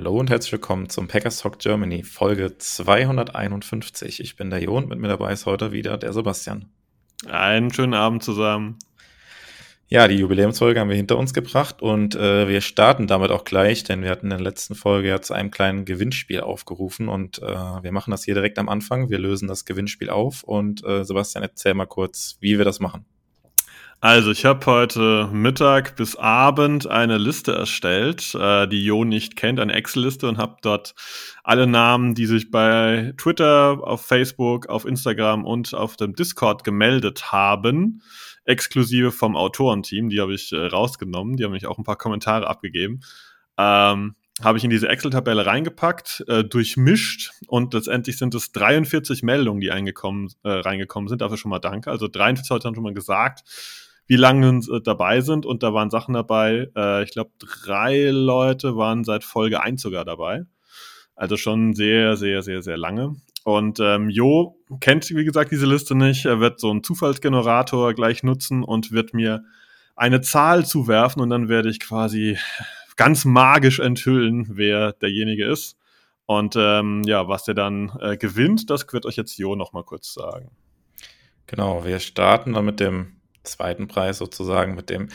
Hallo und herzlich willkommen zum Packers Talk Germany, Folge 251. Ich bin der Jo und mit mir dabei ist heute wieder der Sebastian. Einen schönen Abend zusammen. Ja, die Jubiläumsfolge haben wir hinter uns gebracht und äh, wir starten damit auch gleich, denn wir hatten in der letzten Folge ja zu einem kleinen Gewinnspiel aufgerufen und äh, wir machen das hier direkt am Anfang. Wir lösen das Gewinnspiel auf und äh, Sebastian, erzähl mal kurz, wie wir das machen. Also, ich habe heute Mittag bis Abend eine Liste erstellt, äh, die Jo nicht kennt, eine Excel-Liste und habe dort alle Namen, die sich bei Twitter, auf Facebook, auf Instagram und auf dem Discord gemeldet haben, exklusive vom Autorenteam, die habe ich äh, rausgenommen, die haben mich auch ein paar Kommentare abgegeben. Ähm, habe ich in diese Excel-Tabelle reingepackt, äh, durchmischt und letztendlich sind es 43 Meldungen, die eingekommen, äh, reingekommen sind. Dafür schon mal danke. Also 43 Leute haben schon mal gesagt, wie lange äh, dabei sind und da waren Sachen dabei. Äh, ich glaube, drei Leute waren seit Folge 1 sogar dabei. Also schon sehr, sehr, sehr, sehr lange. Und ähm, Jo kennt, wie gesagt, diese Liste nicht. Er wird so einen Zufallsgenerator gleich nutzen und wird mir eine Zahl zuwerfen und dann werde ich quasi ganz magisch enthüllen, wer derjenige ist. Und ähm, ja, was der dann äh, gewinnt, das wird euch jetzt Jo noch mal kurz sagen. Genau, wir starten dann mit dem zweiten Preis sozusagen, mit dem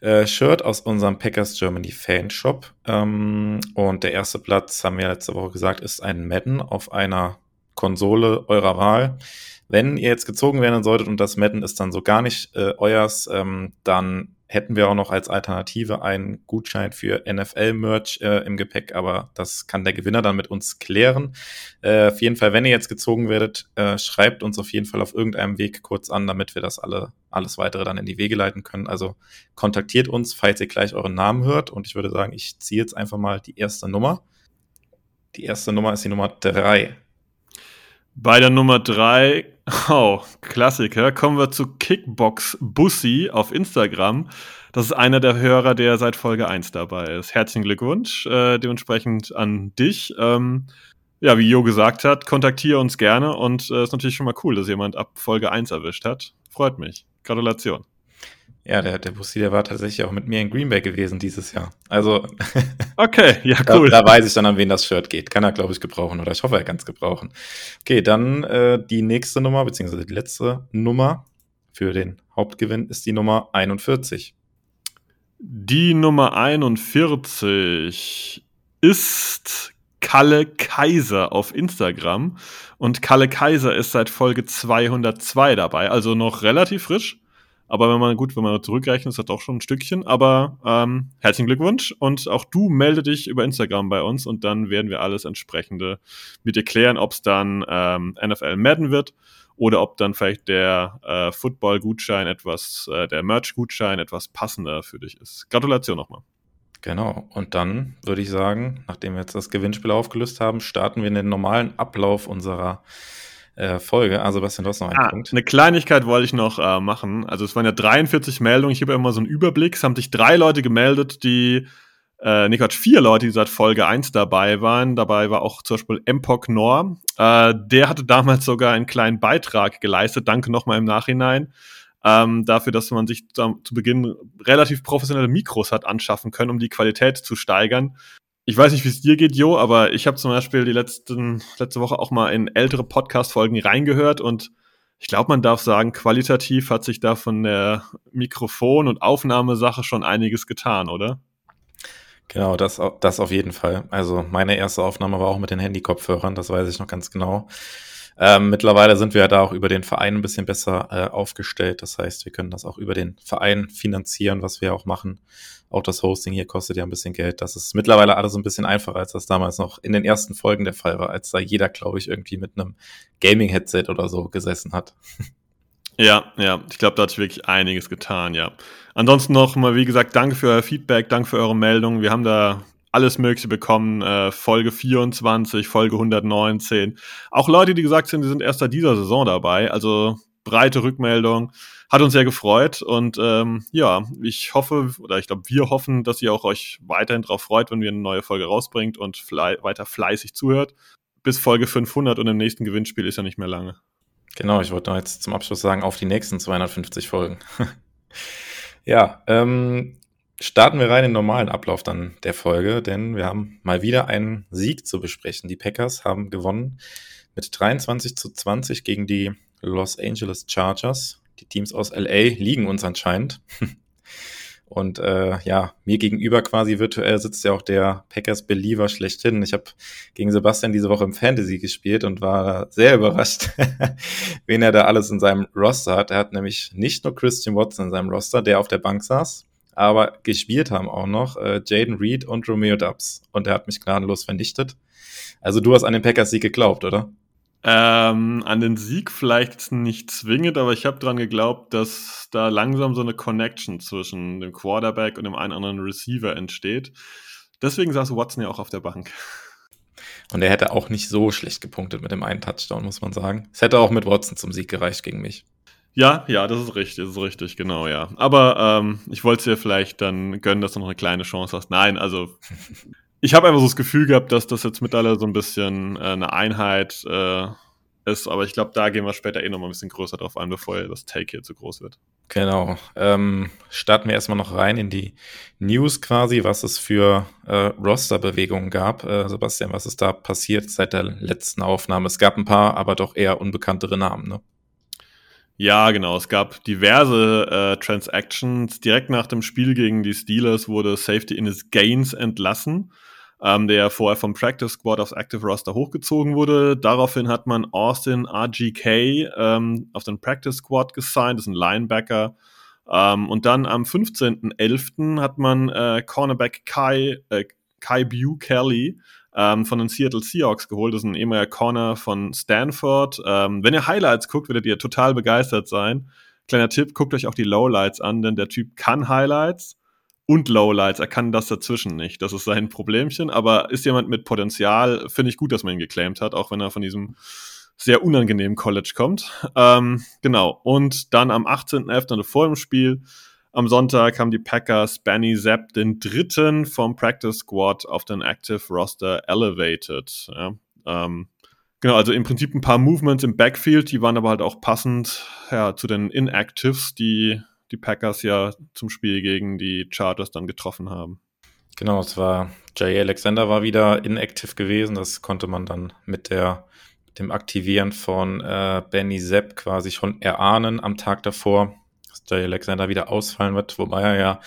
äh, Shirt aus unserem Packers Germany Fanshop. Ähm, und der erste Platz, haben wir letzte Woche gesagt, ist ein Madden auf einer Konsole eurer Wahl. Wenn ihr jetzt gezogen werden solltet und das Madden ist dann so gar nicht äh, euers, ähm, dann hätten wir auch noch als Alternative einen Gutschein für NFL-Merch äh, im Gepäck, aber das kann der Gewinner dann mit uns klären. Äh, auf jeden Fall, wenn ihr jetzt gezogen werdet, äh, schreibt uns auf jeden Fall auf irgendeinem Weg kurz an, damit wir das alle, alles weitere dann in die Wege leiten können. Also kontaktiert uns, falls ihr gleich euren Namen hört. Und ich würde sagen, ich ziehe jetzt einfach mal die erste Nummer. Die erste Nummer ist die Nummer drei. Bei der Nummer drei, oh, Klassiker, kommen wir zu Kickbox Bussi auf Instagram. Das ist einer der Hörer, der seit Folge 1 dabei ist. Herzlichen Glückwunsch, äh, dementsprechend an dich. Ähm, ja, wie Jo gesagt hat, kontaktiere uns gerne und äh, ist natürlich schon mal cool, dass jemand ab Folge 1 erwischt hat. Freut mich. Gratulation. Ja, der, der Bussi, der war tatsächlich auch mit mir in Green Bay gewesen dieses Jahr. Also, Okay, ja, da, cool. da weiß ich dann, an wen das Shirt geht. Kann er, glaube ich, gebrauchen oder ich hoffe, er kann es gebrauchen. Okay, dann äh, die nächste Nummer, beziehungsweise die letzte Nummer für den Hauptgewinn ist die Nummer 41. Die Nummer 41 ist Kalle Kaiser auf Instagram. Und Kalle Kaiser ist seit Folge 202 dabei, also noch relativ frisch. Aber wenn man gut, wenn man zurückrechnet, ist das auch schon ein Stückchen. Aber ähm, herzlichen Glückwunsch und auch du melde dich über Instagram bei uns und dann werden wir alles entsprechende mit dir klären, ob es dann ähm, NFL Madden wird oder ob dann vielleicht der äh, Football-Gutschein etwas, äh, der Merch-Gutschein etwas passender für dich ist. Gratulation nochmal. Genau. Und dann würde ich sagen, nachdem wir jetzt das Gewinnspiel aufgelöst haben, starten wir in den normalen Ablauf unserer äh, Folge. Also, Bastian, du hast noch einen Ah, Punkt. eine Kleinigkeit wollte ich noch äh, machen. Also es waren ja 43 Meldungen. Ich habe ja immer so einen Überblick. Es haben sich drei Leute gemeldet, die, äh, nee, Quatsch, vier Leute, die seit Folge 1 dabei waren. Dabei war auch zum Beispiel Empok Nor. Äh, der hatte damals sogar einen kleinen Beitrag geleistet. Danke nochmal im Nachhinein. Ähm, dafür, dass man sich zu Beginn relativ professionelle Mikros hat anschaffen können, um die Qualität zu steigern. Ich weiß nicht, wie es dir geht, Jo, aber ich habe zum Beispiel die letzten, letzte Woche auch mal in ältere Podcast-Folgen reingehört und ich glaube, man darf sagen, qualitativ hat sich da von der Mikrofon- und Aufnahmesache schon einiges getan, oder? Genau, das, das auf jeden Fall. Also meine erste Aufnahme war auch mit den Handy-Kopfhörern, das weiß ich noch ganz genau. Ähm, mittlerweile sind wir ja da auch über den Verein ein bisschen besser äh, aufgestellt. Das heißt, wir können das auch über den Verein finanzieren, was wir auch machen. Auch das Hosting hier kostet ja ein bisschen Geld. Das ist mittlerweile alles ein bisschen einfacher, als das damals noch in den ersten Folgen der Fall war, als da jeder, glaube ich, irgendwie mit einem Gaming-Headset oder so gesessen hat. Ja, ja, ich glaube, da hat sich wirklich einiges getan, ja. Ansonsten noch mal, wie gesagt, danke für euer Feedback, danke für eure Meldungen. Wir haben da alles Mögliche bekommen. Äh, Folge 24, Folge 119. Auch Leute, die gesagt haben, sie sind erst seit dieser Saison dabei. Also breite Rückmeldung. Hat uns sehr gefreut und ähm, ja, ich hoffe, oder ich glaube, wir hoffen, dass ihr auch euch weiterhin darauf freut, wenn wir eine neue Folge rausbringt und fle weiter fleißig zuhört. Bis Folge 500 und im nächsten Gewinnspiel ist ja nicht mehr lange. Genau, ich wollte noch jetzt zum Abschluss sagen, auf die nächsten 250 Folgen. ja, ähm, starten wir rein in den normalen Ablauf dann der Folge, denn wir haben mal wieder einen Sieg zu besprechen. Die Packers haben gewonnen mit 23 zu 20 gegen die Los Angeles Chargers. Die Teams aus LA liegen uns anscheinend. Und äh, ja, mir gegenüber quasi virtuell sitzt ja auch der Packers-Believer schlechthin. Ich habe gegen Sebastian diese Woche im Fantasy gespielt und war sehr überrascht, wen er da alles in seinem Roster hat. Er hat nämlich nicht nur Christian Watson in seinem Roster, der auf der Bank saß, aber gespielt haben auch noch äh, Jaden Reed und Romeo Dubs. Und er hat mich gnadenlos vernichtet. Also du hast an den Packers-Sieg geglaubt, oder? Ähm, an den Sieg vielleicht nicht zwingend, aber ich habe daran geglaubt, dass da langsam so eine Connection zwischen dem Quarterback und dem einen anderen Receiver entsteht. Deswegen saß Watson ja auch auf der Bank. Und er hätte auch nicht so schlecht gepunktet mit dem einen Touchdown, muss man sagen. Es hätte auch mit Watson zum Sieg gereicht gegen mich. Ja, ja, das ist richtig, das ist richtig, genau, ja. Aber ähm, ich wollte es dir vielleicht dann gönnen, dass du noch eine kleine Chance hast. Nein, also ich habe einfach so das Gefühl gehabt, dass das jetzt mittlerweile so ein bisschen äh, eine Einheit äh, ist, aber ich glaube, da gehen wir später eh noch mal ein bisschen größer drauf ein, bevor das Take hier zu groß wird. Genau. Ähm, starten wir erstmal noch rein in die News quasi, was es für äh, Roster-Bewegungen gab. Äh, Sebastian, was ist da passiert seit der letzten Aufnahme? Es gab ein paar, aber doch eher unbekanntere Namen, ne? Ja, genau. Es gab diverse äh, Transactions. Direkt nach dem Spiel gegen die Steelers wurde Safety in his Gains entlassen, ähm, der vorher vom Practice Squad aufs Active Roster hochgezogen wurde. Daraufhin hat man Austin RGK ähm, auf den Practice Squad gesigned, das ist ein Linebacker. Ähm, und dann am 15.11. hat man äh, Cornerback Kai, äh, Kai Bu Kelly ähm, von den Seattle Seahawks geholt. Das ist ein ehemaliger Corner von Stanford. Ähm, wenn ihr Highlights guckt, werdet ihr total begeistert sein. Kleiner Tipp, guckt euch auch die Lowlights an, denn der Typ kann Highlights und Lowlights. Er kann das dazwischen nicht. Das ist sein Problemchen, aber ist jemand mit Potenzial, finde ich gut, dass man ihn geclaimed hat, auch wenn er von diesem sehr unangenehmen College kommt. Ähm, genau. Und dann am 18.11., also vor dem Spiel, am Sonntag haben die Packers Benny Zapp den dritten vom Practice Squad auf den Active Roster elevated. Ja, ähm, genau, also im Prinzip ein paar Movements im Backfield, die waren aber halt auch passend ja, zu den Inactives, die die Packers ja zum Spiel gegen die Chargers dann getroffen haben. Genau, es war Jay Alexander war wieder inactive gewesen. Das konnte man dann mit der dem Aktivieren von äh, Benny Sepp quasi schon erahnen am Tag davor. Jay Alexander wieder ausfallen wird, wobei er ja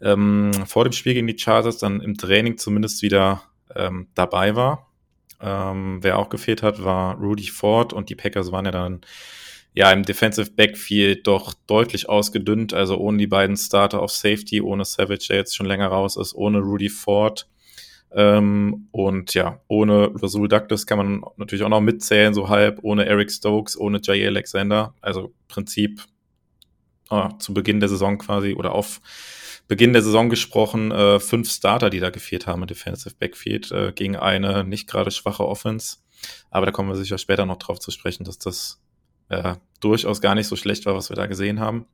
ähm, vor dem Spiel gegen die Chargers dann im Training zumindest wieder ähm, dabei war. Ähm, wer auch gefehlt hat, war Rudy Ford und die Packers waren ja dann ja im Defensive Backfield doch deutlich ausgedünnt, also ohne die beiden Starter auf Safety, ohne Savage, der jetzt schon länger raus ist, ohne Rudy Ford. Ähm, und ja, ohne Rasul Douglas kann man natürlich auch noch mitzählen, so halb, ohne Eric Stokes, ohne Jay Alexander. Also Prinzip äh, zu Beginn der Saison quasi oder auf Beginn der Saison gesprochen, äh, fünf Starter, die da gefehlt haben im Defensive Backfield äh, gegen eine nicht gerade schwache Offense. Aber da kommen wir sicher später noch drauf zu sprechen, dass das äh, durchaus gar nicht so schlecht war, was wir da gesehen haben.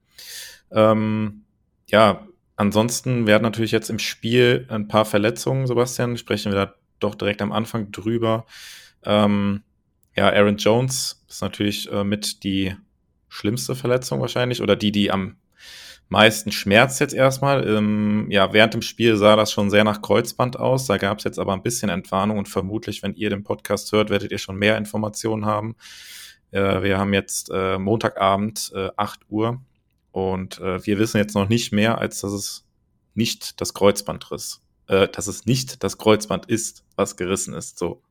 Ähm, ja, ansonsten werden natürlich jetzt im Spiel ein paar Verletzungen, Sebastian, sprechen wir da doch direkt am Anfang drüber. Ähm, ja, Aaron Jones ist natürlich äh, mit die schlimmste Verletzung wahrscheinlich oder die, die am meisten schmerzt jetzt erstmal. Ähm, ja, während dem Spiel sah das schon sehr nach Kreuzband aus. Da gab es jetzt aber ein bisschen Entwarnung und vermutlich, wenn ihr den Podcast hört, werdet ihr schon mehr Informationen haben. Äh, wir haben jetzt äh, Montagabend äh, 8 Uhr und äh, wir wissen jetzt noch nicht mehr, als dass es nicht das Kreuzband riss. Äh, dass es nicht das Kreuzband ist, was gerissen ist. So.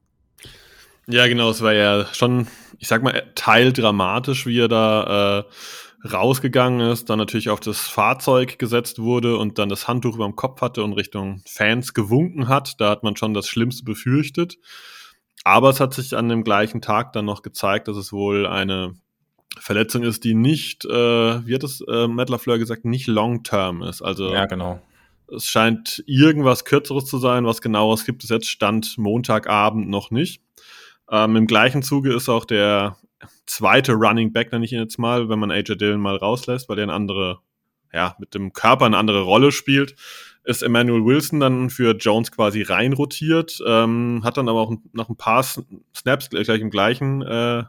Ja, genau, es war ja schon, ich sag mal, teildramatisch, wie er da äh, rausgegangen ist, dann natürlich auf das Fahrzeug gesetzt wurde und dann das Handtuch über dem Kopf hatte und Richtung Fans gewunken hat. Da hat man schon das Schlimmste befürchtet. Aber es hat sich an dem gleichen Tag dann noch gezeigt, dass es wohl eine Verletzung ist, die nicht, äh, wie hat es äh, Matt LaFleur gesagt, nicht long-term ist. Also ja, genau Es scheint irgendwas Kürzeres zu sein. Was genaueres gibt es jetzt Stand Montagabend noch nicht. Ähm, Im gleichen Zuge ist auch der zweite Running Back, nenne ich ihn jetzt mal, wenn man AJ Dillon mal rauslässt, weil der eine andere, ja, mit dem Körper eine andere Rolle spielt, ist Emmanuel Wilson dann für Jones quasi reinrotiert, ähm, hat dann aber auch noch ein paar Snaps gleich im gleichen äh,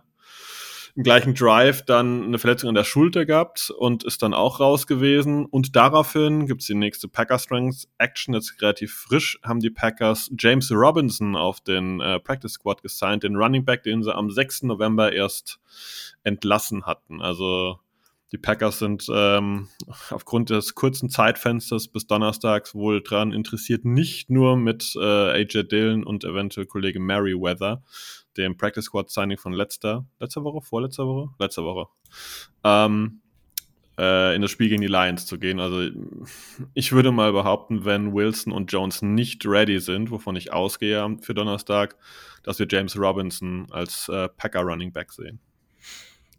im gleichen Drive dann eine Verletzung an der Schulter gehabt und ist dann auch raus gewesen. Und daraufhin gibt's die nächste Packer Strength Action, jetzt relativ frisch, haben die Packers James Robinson auf den äh, Practice Squad gesigned, den Running Back, den sie am 6. November erst entlassen hatten. Also die Packers sind ähm, aufgrund des kurzen Zeitfensters bis Donnerstags wohl dran interessiert, nicht nur mit äh, AJ Dillon und eventuell Kollege Merriweather, dem Practice Squad Signing von letzter, letzter Woche, vorletzter Woche, letzter Woche, ähm, äh, in das Spiel gegen die Lions zu gehen. Also ich würde mal behaupten, wenn Wilson und Jones nicht ready sind, wovon ich ausgehe für Donnerstag, dass wir James Robinson als äh, Packer Running Back sehen.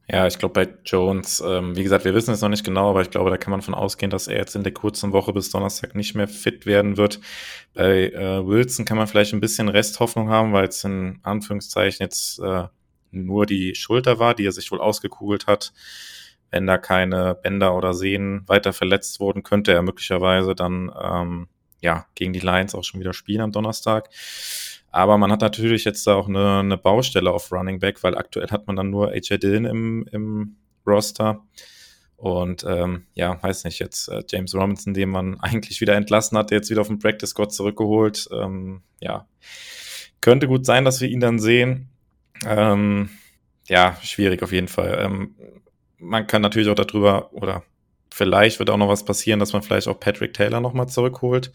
Ja, ich glaube bei Jones, ähm, wie gesagt, wir wissen es noch nicht genau, aber ich glaube, da kann man von ausgehen, dass er jetzt in der kurzen Woche bis Donnerstag nicht mehr fit werden wird. Bei äh, Wilson kann man vielleicht ein bisschen Resthoffnung haben, weil es in Anführungszeichen jetzt äh, nur die Schulter war, die er sich wohl ausgekugelt hat. Wenn da keine Bänder oder Sehnen weiter verletzt wurden, könnte er möglicherweise dann ähm, ja gegen die Lions auch schon wieder spielen am Donnerstag. Aber man hat natürlich jetzt da auch eine, eine Baustelle auf Running Back, weil aktuell hat man dann nur AJ Dillon im, im Roster. Und ähm, ja, weiß nicht, jetzt äh, James Robinson, den man eigentlich wieder entlassen hat, jetzt wieder auf den Practice Squad zurückgeholt. Ähm, ja, könnte gut sein, dass wir ihn dann sehen. Ähm, ja, schwierig auf jeden Fall. Ähm, man kann natürlich auch darüber, oder vielleicht wird auch noch was passieren, dass man vielleicht auch Patrick Taylor nochmal zurückholt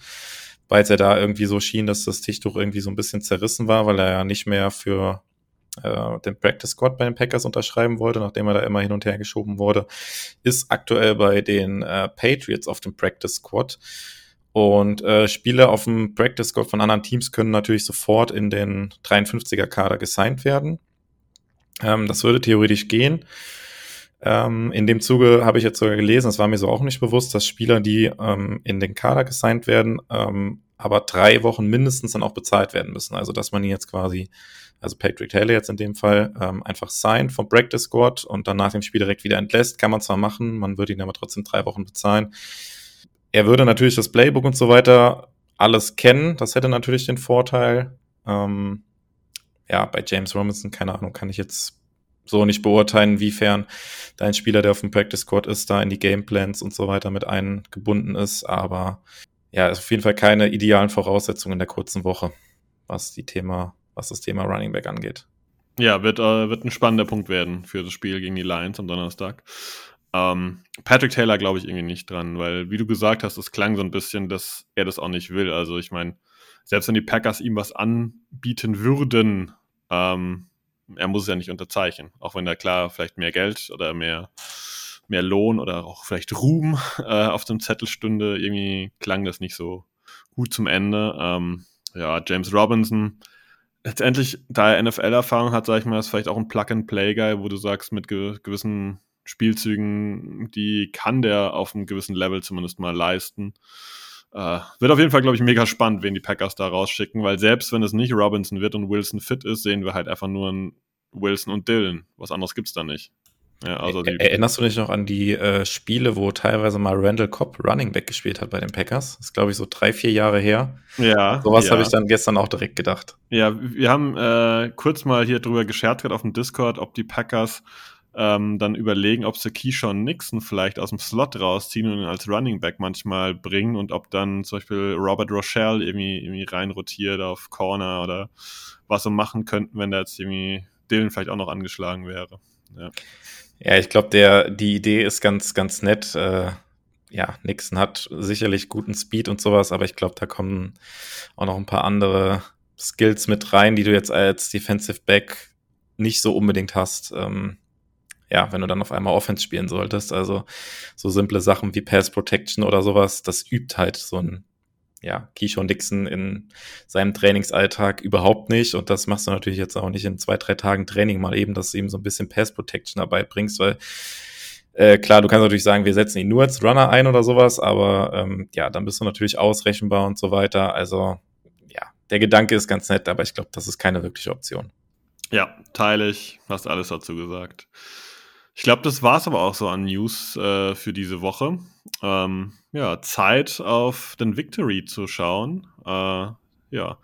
weil es ja da irgendwie so schien, dass das Tischtuch irgendwie so ein bisschen zerrissen war, weil er ja nicht mehr für äh, den Practice Squad bei den Packers unterschreiben wollte, nachdem er da immer hin und her geschoben wurde, ist aktuell bei den äh, Patriots auf dem Practice Squad. Und äh, Spieler auf dem Practice Squad von anderen Teams können natürlich sofort in den 53er Kader gesigned werden. Ähm, das würde theoretisch gehen. Ähm, in dem Zuge habe ich jetzt sogar gelesen, das war mir so auch nicht bewusst, dass Spieler, die ähm, in den Kader gesigned werden, ähm, aber drei Wochen mindestens dann auch bezahlt werden müssen. Also dass man ihn jetzt quasi, also Patrick Taylor jetzt in dem Fall, ähm, einfach signed vom Practice Squad und dann nach dem Spiel direkt wieder entlässt, kann man zwar machen, man würde ihn aber trotzdem drei Wochen bezahlen. Er würde natürlich das Playbook und so weiter alles kennen, das hätte natürlich den Vorteil. Ähm, ja, bei James Robinson, keine Ahnung, kann ich jetzt so nicht beurteilen, inwiefern dein Spieler, der auf dem Practice Squad ist, da in die Gameplans und so weiter mit eingebunden ist. Aber ja, ist auf jeden Fall keine idealen Voraussetzungen in der kurzen Woche, was die Thema, was das Thema Running Back angeht. Ja, wird, äh, wird ein spannender Punkt werden für das Spiel gegen die Lions am Donnerstag. Ähm, Patrick Taylor glaube ich irgendwie nicht dran, weil, wie du gesagt hast, es klang so ein bisschen, dass er das auch nicht will. Also ich meine, selbst wenn die Packers ihm was anbieten würden, ähm, er muss es ja nicht unterzeichnen, auch wenn da klar vielleicht mehr Geld oder mehr, mehr Lohn oder auch vielleicht Ruhm äh, auf dem Zettel stünde. Irgendwie klang das nicht so gut zum Ende. Ähm, ja, James Robinson, letztendlich, da er NFL-Erfahrung hat, sag ich mal, ist vielleicht auch ein Plug-and-Play-Guy, wo du sagst, mit ge gewissen Spielzügen, die kann der auf einem gewissen Level zumindest mal leisten. Uh, wird auf jeden Fall, glaube ich, mega spannend, wen die Packers da rausschicken, weil selbst wenn es nicht Robinson wird und Wilson fit ist, sehen wir halt einfach nur einen Wilson und Dylan. Was anderes gibt es da nicht. Ja, also Erinnerst du dich noch an die äh, Spiele, wo teilweise mal Randall Cobb Running Back gespielt hat bei den Packers? Das ist, glaube ich, so drei, vier Jahre her. Ja. Sowas ja. habe ich dann gestern auch direkt gedacht. Ja, wir haben äh, kurz mal hier drüber gescherzt, gerade auf dem Discord, ob die Packers ähm, dann überlegen, ob sie Keyshawn Nixon vielleicht aus dem Slot rausziehen und ihn als Running Back manchmal bringen und ob dann zum Beispiel Robert Rochelle irgendwie, irgendwie reinrotiert auf Corner oder was sie machen könnten, wenn da jetzt irgendwie Dylan vielleicht auch noch angeschlagen wäre. Ja, ja ich glaube, die Idee ist ganz, ganz nett. Äh, ja, Nixon hat sicherlich guten Speed und sowas, aber ich glaube, da kommen auch noch ein paar andere Skills mit rein, die du jetzt als Defensive Back nicht so unbedingt hast. Ähm, ja, wenn du dann auf einmal Offense spielen solltest. Also so simple Sachen wie Pass Protection oder sowas, das übt halt so ein, ja, Keyshawn Dixon in seinem Trainingsalltag überhaupt nicht. Und das machst du natürlich jetzt auch nicht in zwei, drei Tagen Training mal eben, dass du ihm so ein bisschen Pass Protection dabei bringst, weil Äh, klar, du kannst natürlich sagen, wir setzen ihn nur als Runner ein oder sowas, aber ähm, ja, dann bist du natürlich ausrechenbar und so weiter. Also ja, der Gedanke ist ganz nett, aber ich glaube, das ist keine wirkliche Option. Ja, teile ich. Hast alles dazu gesagt. Ich glaube, das war es aber auch so an News äh, für diese Woche. Ähm, ja, Zeit auf den Victory zu schauen. Äh, ja.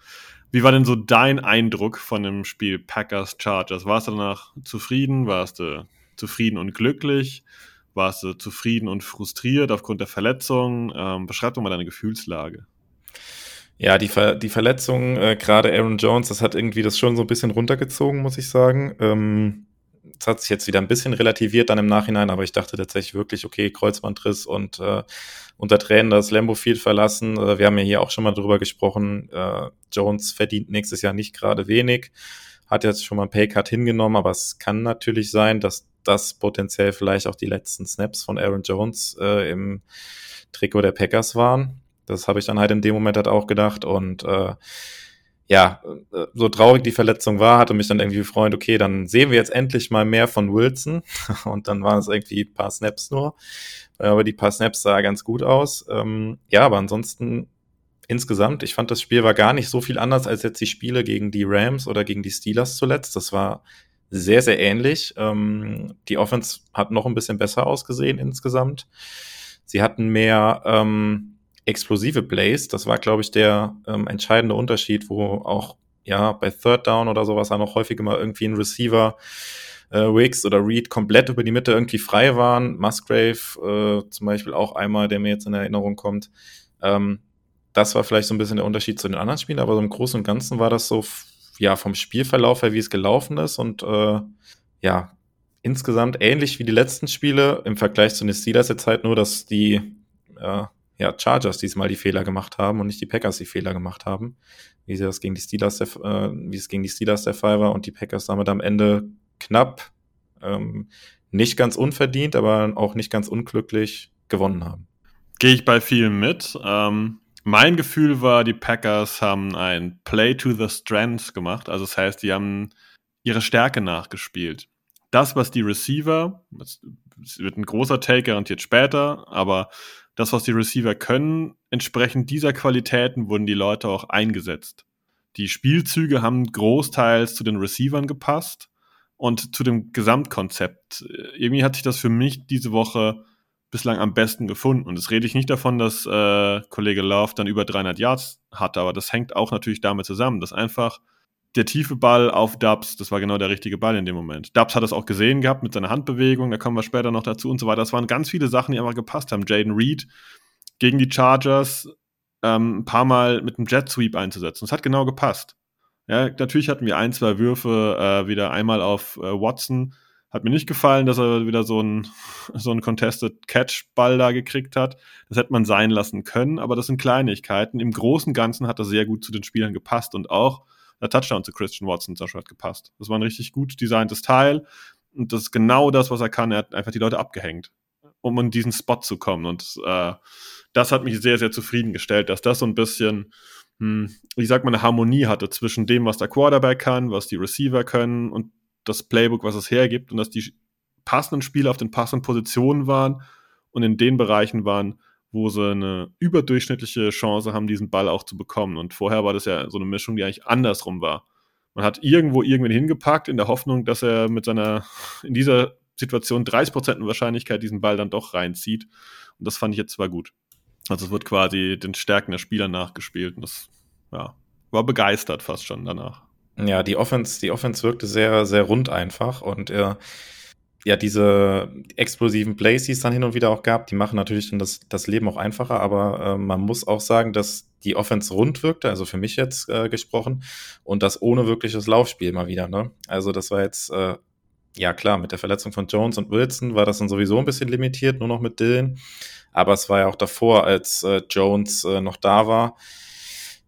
Wie war denn so dein Eindruck von dem Spiel Packers Chargers? Warst du danach zufrieden? Warst du zufrieden und glücklich? Warst du zufrieden und frustriert aufgrund der Verletzung? Ähm, beschreib doch mal deine Gefühlslage. Ja, die, Ver die Verletzung, äh, gerade Aaron Jones, das hat irgendwie das schon so ein bisschen runtergezogen, muss ich sagen. Ähm, es hat sich jetzt wieder ein bisschen relativiert dann im Nachhinein, aber ich dachte tatsächlich wirklich, okay, Kreuzbandriss und äh, unter Tränen das Lambo Field verlassen. Äh, wir haben ja hier auch schon mal drüber gesprochen. Äh, Jones verdient nächstes Jahr nicht gerade wenig, hat jetzt schon mal einen Paycut hingenommen, aber es kann natürlich sein, dass das potenziell vielleicht auch die letzten Snaps von Aaron Jones äh, im Trikot der Packers waren. Das habe ich dann halt in dem Moment halt auch gedacht und äh, ja, äh, so traurig die Verletzung war, hatte mich dann irgendwie gefreut, okay, dann sehen wir jetzt endlich mal mehr von Wilson. Und dann waren es irgendwie ein paar Snaps nur. Aber die paar Snaps sah ganz gut aus. Ähm, ja, aber ansonsten insgesamt, ich fand das Spiel war gar nicht so viel anders als jetzt die Spiele gegen die Rams oder gegen die Steelers zuletzt. Das war sehr, sehr ähnlich. Ähm, die Offense hat noch ein bisschen besser ausgesehen insgesamt. Sie hatten mehr, ähm, explosive Plays. Das war, glaube ich, der ähm, entscheidende Unterschied, wo auch ja bei Third Down oder sowas auch noch häufig immer irgendwie ein Receiver äh, Wicks oder Reed komplett über die Mitte irgendwie frei waren. Musgrave äh, zum Beispiel auch einmal, der mir jetzt in Erinnerung kommt. Ähm, das war vielleicht so ein bisschen der Unterschied zu den anderen Spielen, aber so im Großen und Ganzen war das so, ja, vom Spielverlauf her, wie es gelaufen ist und äh, ja, insgesamt ähnlich wie die letzten Spiele im Vergleich zu den Steelers jetzt halt nur, dass die äh, ja, Chargers diesmal die Fehler gemacht haben und nicht die Packers die Fehler gemacht haben, wie sie das gegen die Steelers der, äh, wie es gegen die Steelers der Fall war und die Packers damit am Ende knapp, ähm, nicht ganz unverdient, aber auch nicht ganz unglücklich gewonnen haben. Gehe ich bei vielen mit. Ähm, mein Gefühl war, die Packers haben ein Play to the Strengths gemacht. Also das heißt, die haben ihre Stärke nachgespielt. Das, was die Receiver, es wird ein großer Take garantiert später, aber das, was die Receiver können, entsprechend dieser Qualitäten wurden die Leute auch eingesetzt. Die Spielzüge haben großteils zu den Receivern gepasst und zu dem Gesamtkonzept. Irgendwie hat sich das für mich diese Woche bislang am besten gefunden. Und das rede ich nicht davon, dass äh, Kollege Love dann über 300 Yards hatte, aber das hängt auch natürlich damit zusammen, dass einfach der tiefe Ball auf Dubs, das war genau der richtige Ball in dem Moment. Dubs hat das auch gesehen gehabt mit seiner Handbewegung, da kommen wir später noch dazu und so weiter. Das waren ganz viele Sachen, die einfach gepasst haben. Jaden Reed gegen die Chargers ähm, ein paar Mal mit einem Jet Sweep einzusetzen. Das hat genau gepasst. Ja, natürlich hatten wir ein, zwei Würfe äh, wieder einmal auf äh, Watson. Hat mir nicht gefallen, dass er wieder so ein so ein Contested Catch Ball da gekriegt hat. Das hätte man sein lassen können, aber das sind Kleinigkeiten. Im Großen und Ganzen hat er sehr gut zu den Spielern gepasst und auch der Touchdown zu Christian Watson zum Beispiel hat gepasst. Das war ein richtig gut designtes Teil. Und das ist genau das, was er kann. Er hat einfach die Leute abgehängt, um in diesen Spot zu kommen. Und äh, das hat mich sehr, sehr zufriedengestellt, dass das so ein bisschen, hm, ich sag mal, eine Harmonie hatte zwischen dem, was der Quarterback kann, was die Receiver können und das Playbook, was es hergibt. Und dass die passenden Spieler auf den passenden Positionen waren und in den Bereichen waren, wo sie eine überdurchschnittliche Chance haben, diesen Ball auch zu bekommen. Und vorher war das ja so eine Mischung, die eigentlich andersrum war. Man hat irgendwo irgendwen hingepackt in der Hoffnung, dass er mit seiner, in dieser Situation 30% Wahrscheinlichkeit diesen Ball dann doch reinzieht. Und das fand ich jetzt zwar gut. Also es wird quasi den Stärken der Spieler nachgespielt. Und das, ja, war begeistert fast schon danach. Ja, die Offense, die Offense wirkte sehr, sehr rund einfach und äh, ja, diese explosiven Plays, die es dann hin und wieder auch gab, die machen natürlich dann das, das Leben auch einfacher, aber äh, man muss auch sagen, dass die Offense rund wirkte, also für mich jetzt äh, gesprochen, und das ohne wirkliches Laufspiel mal wieder. Ne? Also das war jetzt, äh, ja klar, mit der Verletzung von Jones und Wilson war das dann sowieso ein bisschen limitiert, nur noch mit Dylan. Aber es war ja auch davor, als äh, Jones äh, noch da war.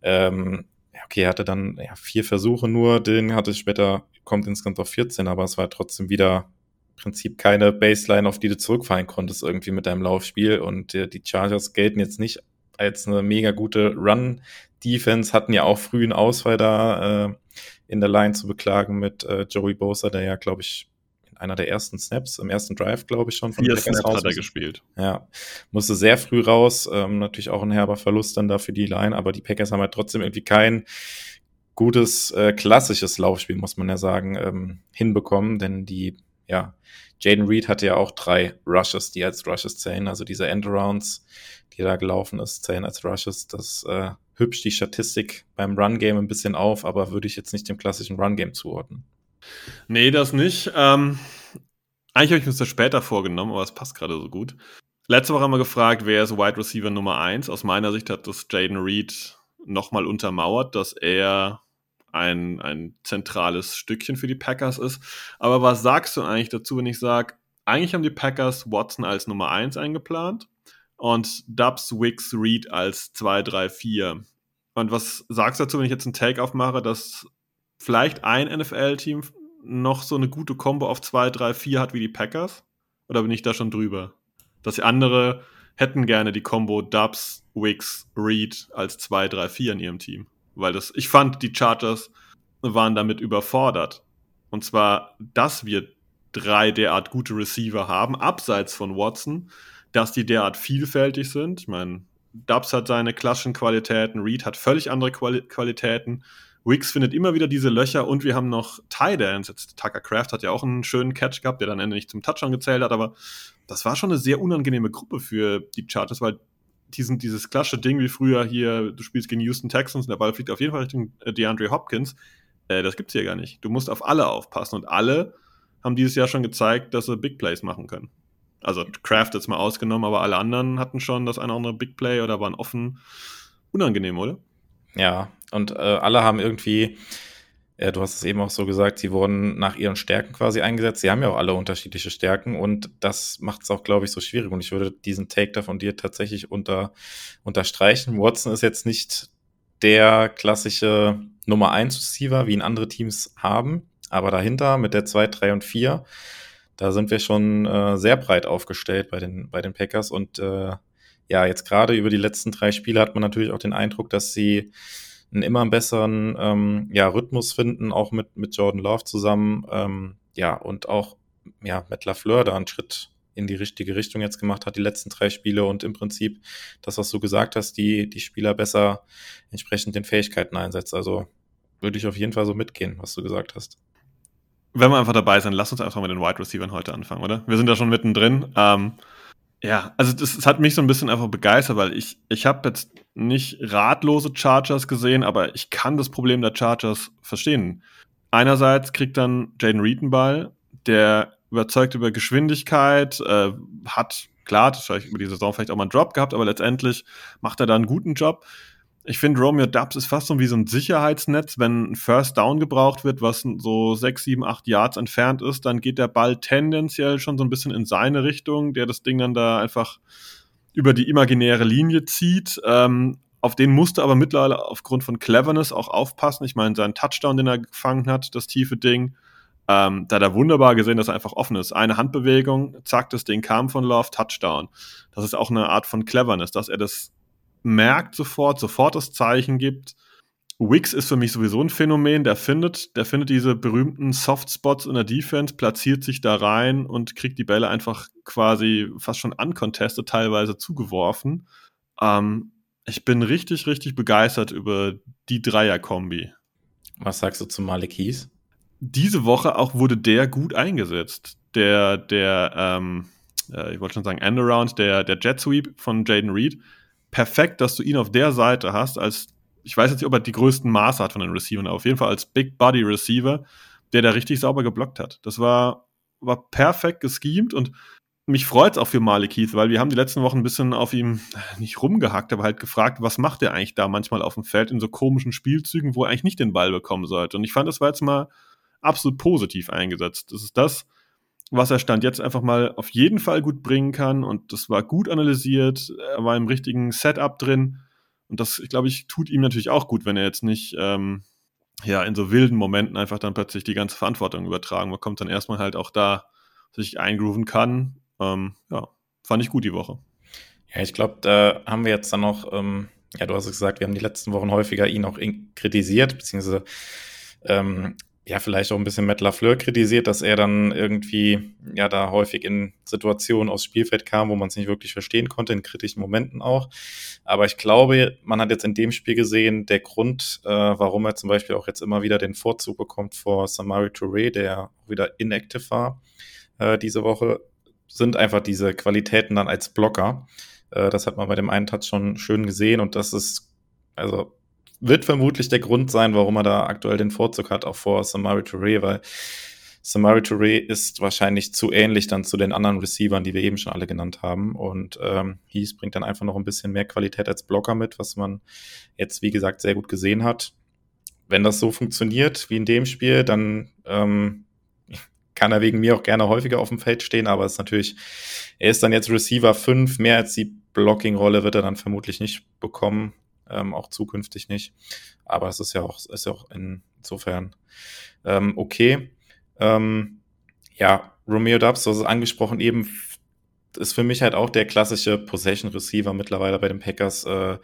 Ähm, okay, er hatte dann ja, vier Versuche nur, Dylan hatte später, kommt insgesamt auf 14, aber es war trotzdem wieder Prinzip keine Baseline, auf die du zurückfallen konntest irgendwie mit deinem Laufspiel. Und äh, die Chargers gelten jetzt nicht als eine mega gute Run-Defense, hatten ja auch früh einen Ausfall da äh, in der Line zu beklagen mit äh, Joey Bosa, der ja, glaube ich, einer der ersten Snaps, im ersten Drive, glaube ich schon. Von Vier Snaps hat er gespielt. Ja, musste sehr früh raus. Ähm, natürlich auch ein herber Verlust dann da für die Line, aber die Packers haben halt trotzdem irgendwie kein gutes, äh, klassisches Laufspiel, muss man ja sagen, ähm, hinbekommen, denn die, ja, Jaden Reed hatte ja auch drei Rushes, die als Rushes zählen, also diese Endarounds, die da gelaufen ist, zählen als Rushes. Das äh, hübscht die Statistik beim Run-Game ein bisschen auf, aber würde ich jetzt nicht dem klassischen Run-Game zuordnen. Nee, das nicht. Ähm, eigentlich habe ich mir das später vorgenommen, aber es passt gerade so gut. Letzte Woche haben wir gefragt, wer ist Wide Receiver Nummer 1. Aus meiner Sicht hat das Jaden Reed nochmal untermauert, dass er ein, ein zentrales Stückchen für die Packers ist. Aber was sagst du eigentlich dazu, wenn ich sage, eigentlich haben die Packers Watson als Nummer 1 eingeplant und Dubs, Wicks, Reed als 2, 3, 4. Und was sagst du dazu, wenn ich jetzt einen Take aufmache, dass vielleicht ein NFL-Team noch so eine gute Combo auf 2, 3, 4 hat wie die Packers? Oder bin ich da schon drüber? Dass die andere hätten gerne die Combo Dubs, Wicks, Reed als 2, 3, 4 in ihrem Team. Weil das, ich fand, die Chargers waren damit überfordert. Und zwar, dass wir drei derart gute Receiver haben, abseits von Watson, dass die derart vielfältig sind. Ich meine, Dubs hat seine klassischen Qualitäten, Reed hat völlig andere Quali Qualitäten. Wicks findet immer wieder diese Löcher und wir haben noch Tidans. Jetzt Tucker Craft hat ja auch einen schönen Catch gehabt, der dann Ende nicht zum Touchdown gezählt hat, aber das war schon eine sehr unangenehme Gruppe für die Chargers, weil diesen, dieses klassische Ding wie früher hier, du spielst gegen Houston Texans und der Ball fliegt auf jeden Fall Richtung äh, DeAndre Hopkins. Äh, das gibt's hier gar nicht. Du musst auf alle aufpassen und alle haben dieses Jahr schon gezeigt, dass sie Big Plays machen können. Also Kraft jetzt mal ausgenommen, aber alle anderen hatten schon das eine oder andere Big Play oder waren offen. Unangenehm, oder? Ja, und äh, alle haben irgendwie, ja, du hast es eben auch so gesagt, sie wurden nach ihren Stärken quasi eingesetzt. Sie haben ja auch alle unterschiedliche Stärken und das macht es auch, glaube ich, so schwierig. Und ich würde diesen Take da von dir tatsächlich unter, unterstreichen. Watson ist jetzt nicht der klassische Nummer 1 Receiver, wie ihn andere Teams haben, aber dahinter mit der 2, 3 und 4, da sind wir schon äh, sehr breit aufgestellt bei den, bei den Packers und äh, ja, jetzt gerade über die letzten drei Spiele hat man natürlich auch den Eindruck, dass sie einen immer besseren ähm, ja, Rhythmus finden, auch mit, mit Jordan Love zusammen. Ähm, ja, und auch ja, mit Lafleur da einen Schritt in die richtige Richtung jetzt gemacht hat, die letzten drei Spiele und im Prinzip das, was du gesagt hast, die, die Spieler besser entsprechend den Fähigkeiten einsetzt. Also würde ich auf jeden Fall so mitgehen, was du gesagt hast. Wenn wir einfach dabei sind, lass uns einfach mit den Wide Receivers heute anfangen, oder? Wir sind da schon mittendrin. Ähm, ja, also das, das, hat mich so ein bisschen einfach begeistert, weil ich, ich habe jetzt nicht ratlose Chargers gesehen, aber ich kann das Problem der Chargers verstehen. Einerseits kriegt dann Jaden Reed einen Ball, der überzeugt über Geschwindigkeit, äh, hat, klar, das vielleicht über die Saison vielleicht auch mal einen Drop gehabt, aber letztendlich macht er da einen guten Job. Ich finde, Romeo Dubs ist fast so wie so ein Sicherheitsnetz. Wenn ein First Down gebraucht wird, was so sechs, sieben, acht Yards entfernt ist, dann geht der Ball tendenziell schon so ein bisschen in seine Richtung, der das Ding dann da einfach über die imaginäre Linie zieht. Ähm, auf den musste aber mittlerweile aufgrund von Cleverness auch aufpassen. Ich meine, sein Touchdown, den er gefangen hat, das tiefe Ding, ähm, da hat er wunderbar gesehen, dass er einfach offen ist. Eine Handbewegung, zack, das Ding kam von Love, Touchdown. Das ist auch eine Art von Cleverness, dass er das merkt sofort, sofort das Zeichen gibt. Wix ist für mich sowieso ein Phänomen, der findet, der findet diese berühmten Softspots in der Defense, platziert sich da rein und kriegt die Bälle einfach quasi fast schon uncontested teilweise zugeworfen. Ähm, ich bin richtig, richtig begeistert über die Dreier-Kombi. Was sagst du zu Malik Heath? Diese Woche auch wurde der gut eingesetzt. Der, der, ähm, äh, ich wollte schon sagen, Endaround, der, der Jet Sweep von Jaden Reed perfekt, dass du ihn auf der Seite hast, als ich weiß jetzt nicht, ob er die größten Maße hat von den Receivern, aber auf jeden Fall als Big Body Receiver, der da richtig sauber geblockt hat. Das war, war perfekt geschemt und mich freut es auch für Malik Heath, weil wir haben die letzten Wochen ein bisschen auf ihm nicht rumgehackt, aber halt gefragt, was macht er eigentlich da manchmal auf dem Feld in so komischen Spielzügen, wo er eigentlich nicht den Ball bekommen sollte. Und ich fand, das war jetzt mal absolut positiv eingesetzt. Das ist das, was er Stand jetzt einfach mal auf jeden Fall gut bringen kann. Und das war gut analysiert. Er war im richtigen Setup drin. Und das, glaube ich, tut ihm natürlich auch gut, wenn er jetzt nicht ähm, ja, in so wilden Momenten einfach dann plötzlich die ganze Verantwortung übertragen bekommt, dann erstmal halt auch da sich eingrooven kann. Ähm, ja, fand ich gut die Woche. Ja, ich glaube, da haben wir jetzt dann noch, ähm, ja, du hast es gesagt, wir haben die letzten Wochen häufiger ihn auch kritisiert, beziehungsweise ähm, ja, vielleicht auch ein bisschen Matt LaFleur kritisiert, dass er dann irgendwie, ja, da häufig in Situationen aufs Spielfeld kam, wo man es nicht wirklich verstehen konnte, in kritischen Momenten auch. Aber ich glaube, man hat jetzt in dem Spiel gesehen, der Grund, äh, warum er zum Beispiel auch jetzt immer wieder den Vorzug bekommt vor Samari Touré, der wieder inactive war äh, diese Woche, sind einfach diese Qualitäten dann als Blocker. Äh, das hat man bei dem einen Touch schon schön gesehen und das ist, also wird vermutlich der Grund sein, warum er da aktuell den Vorzug hat, auch vor Samari Touré, weil Samari Touré ist wahrscheinlich zu ähnlich dann zu den anderen Receivern, die wir eben schon alle genannt haben. Und ähm, Heath bringt dann einfach noch ein bisschen mehr Qualität als Blocker mit, was man jetzt, wie gesagt, sehr gut gesehen hat. Wenn das so funktioniert wie in dem Spiel, dann ähm, kann er wegen mir auch gerne häufiger auf dem Feld stehen, aber es ist natürlich, er ist dann jetzt Receiver 5, mehr als die Blocking-Rolle wird er dann vermutlich nicht bekommen ähm, auch zukünftig nicht. Aber es ist ja auch, ist ja auch insofern ähm, okay. Ähm, ja, Romeo Dubs, du hast es angesprochen, eben ist für mich halt auch der klassische Possession Receiver mittlerweile bei den Packers. Äh,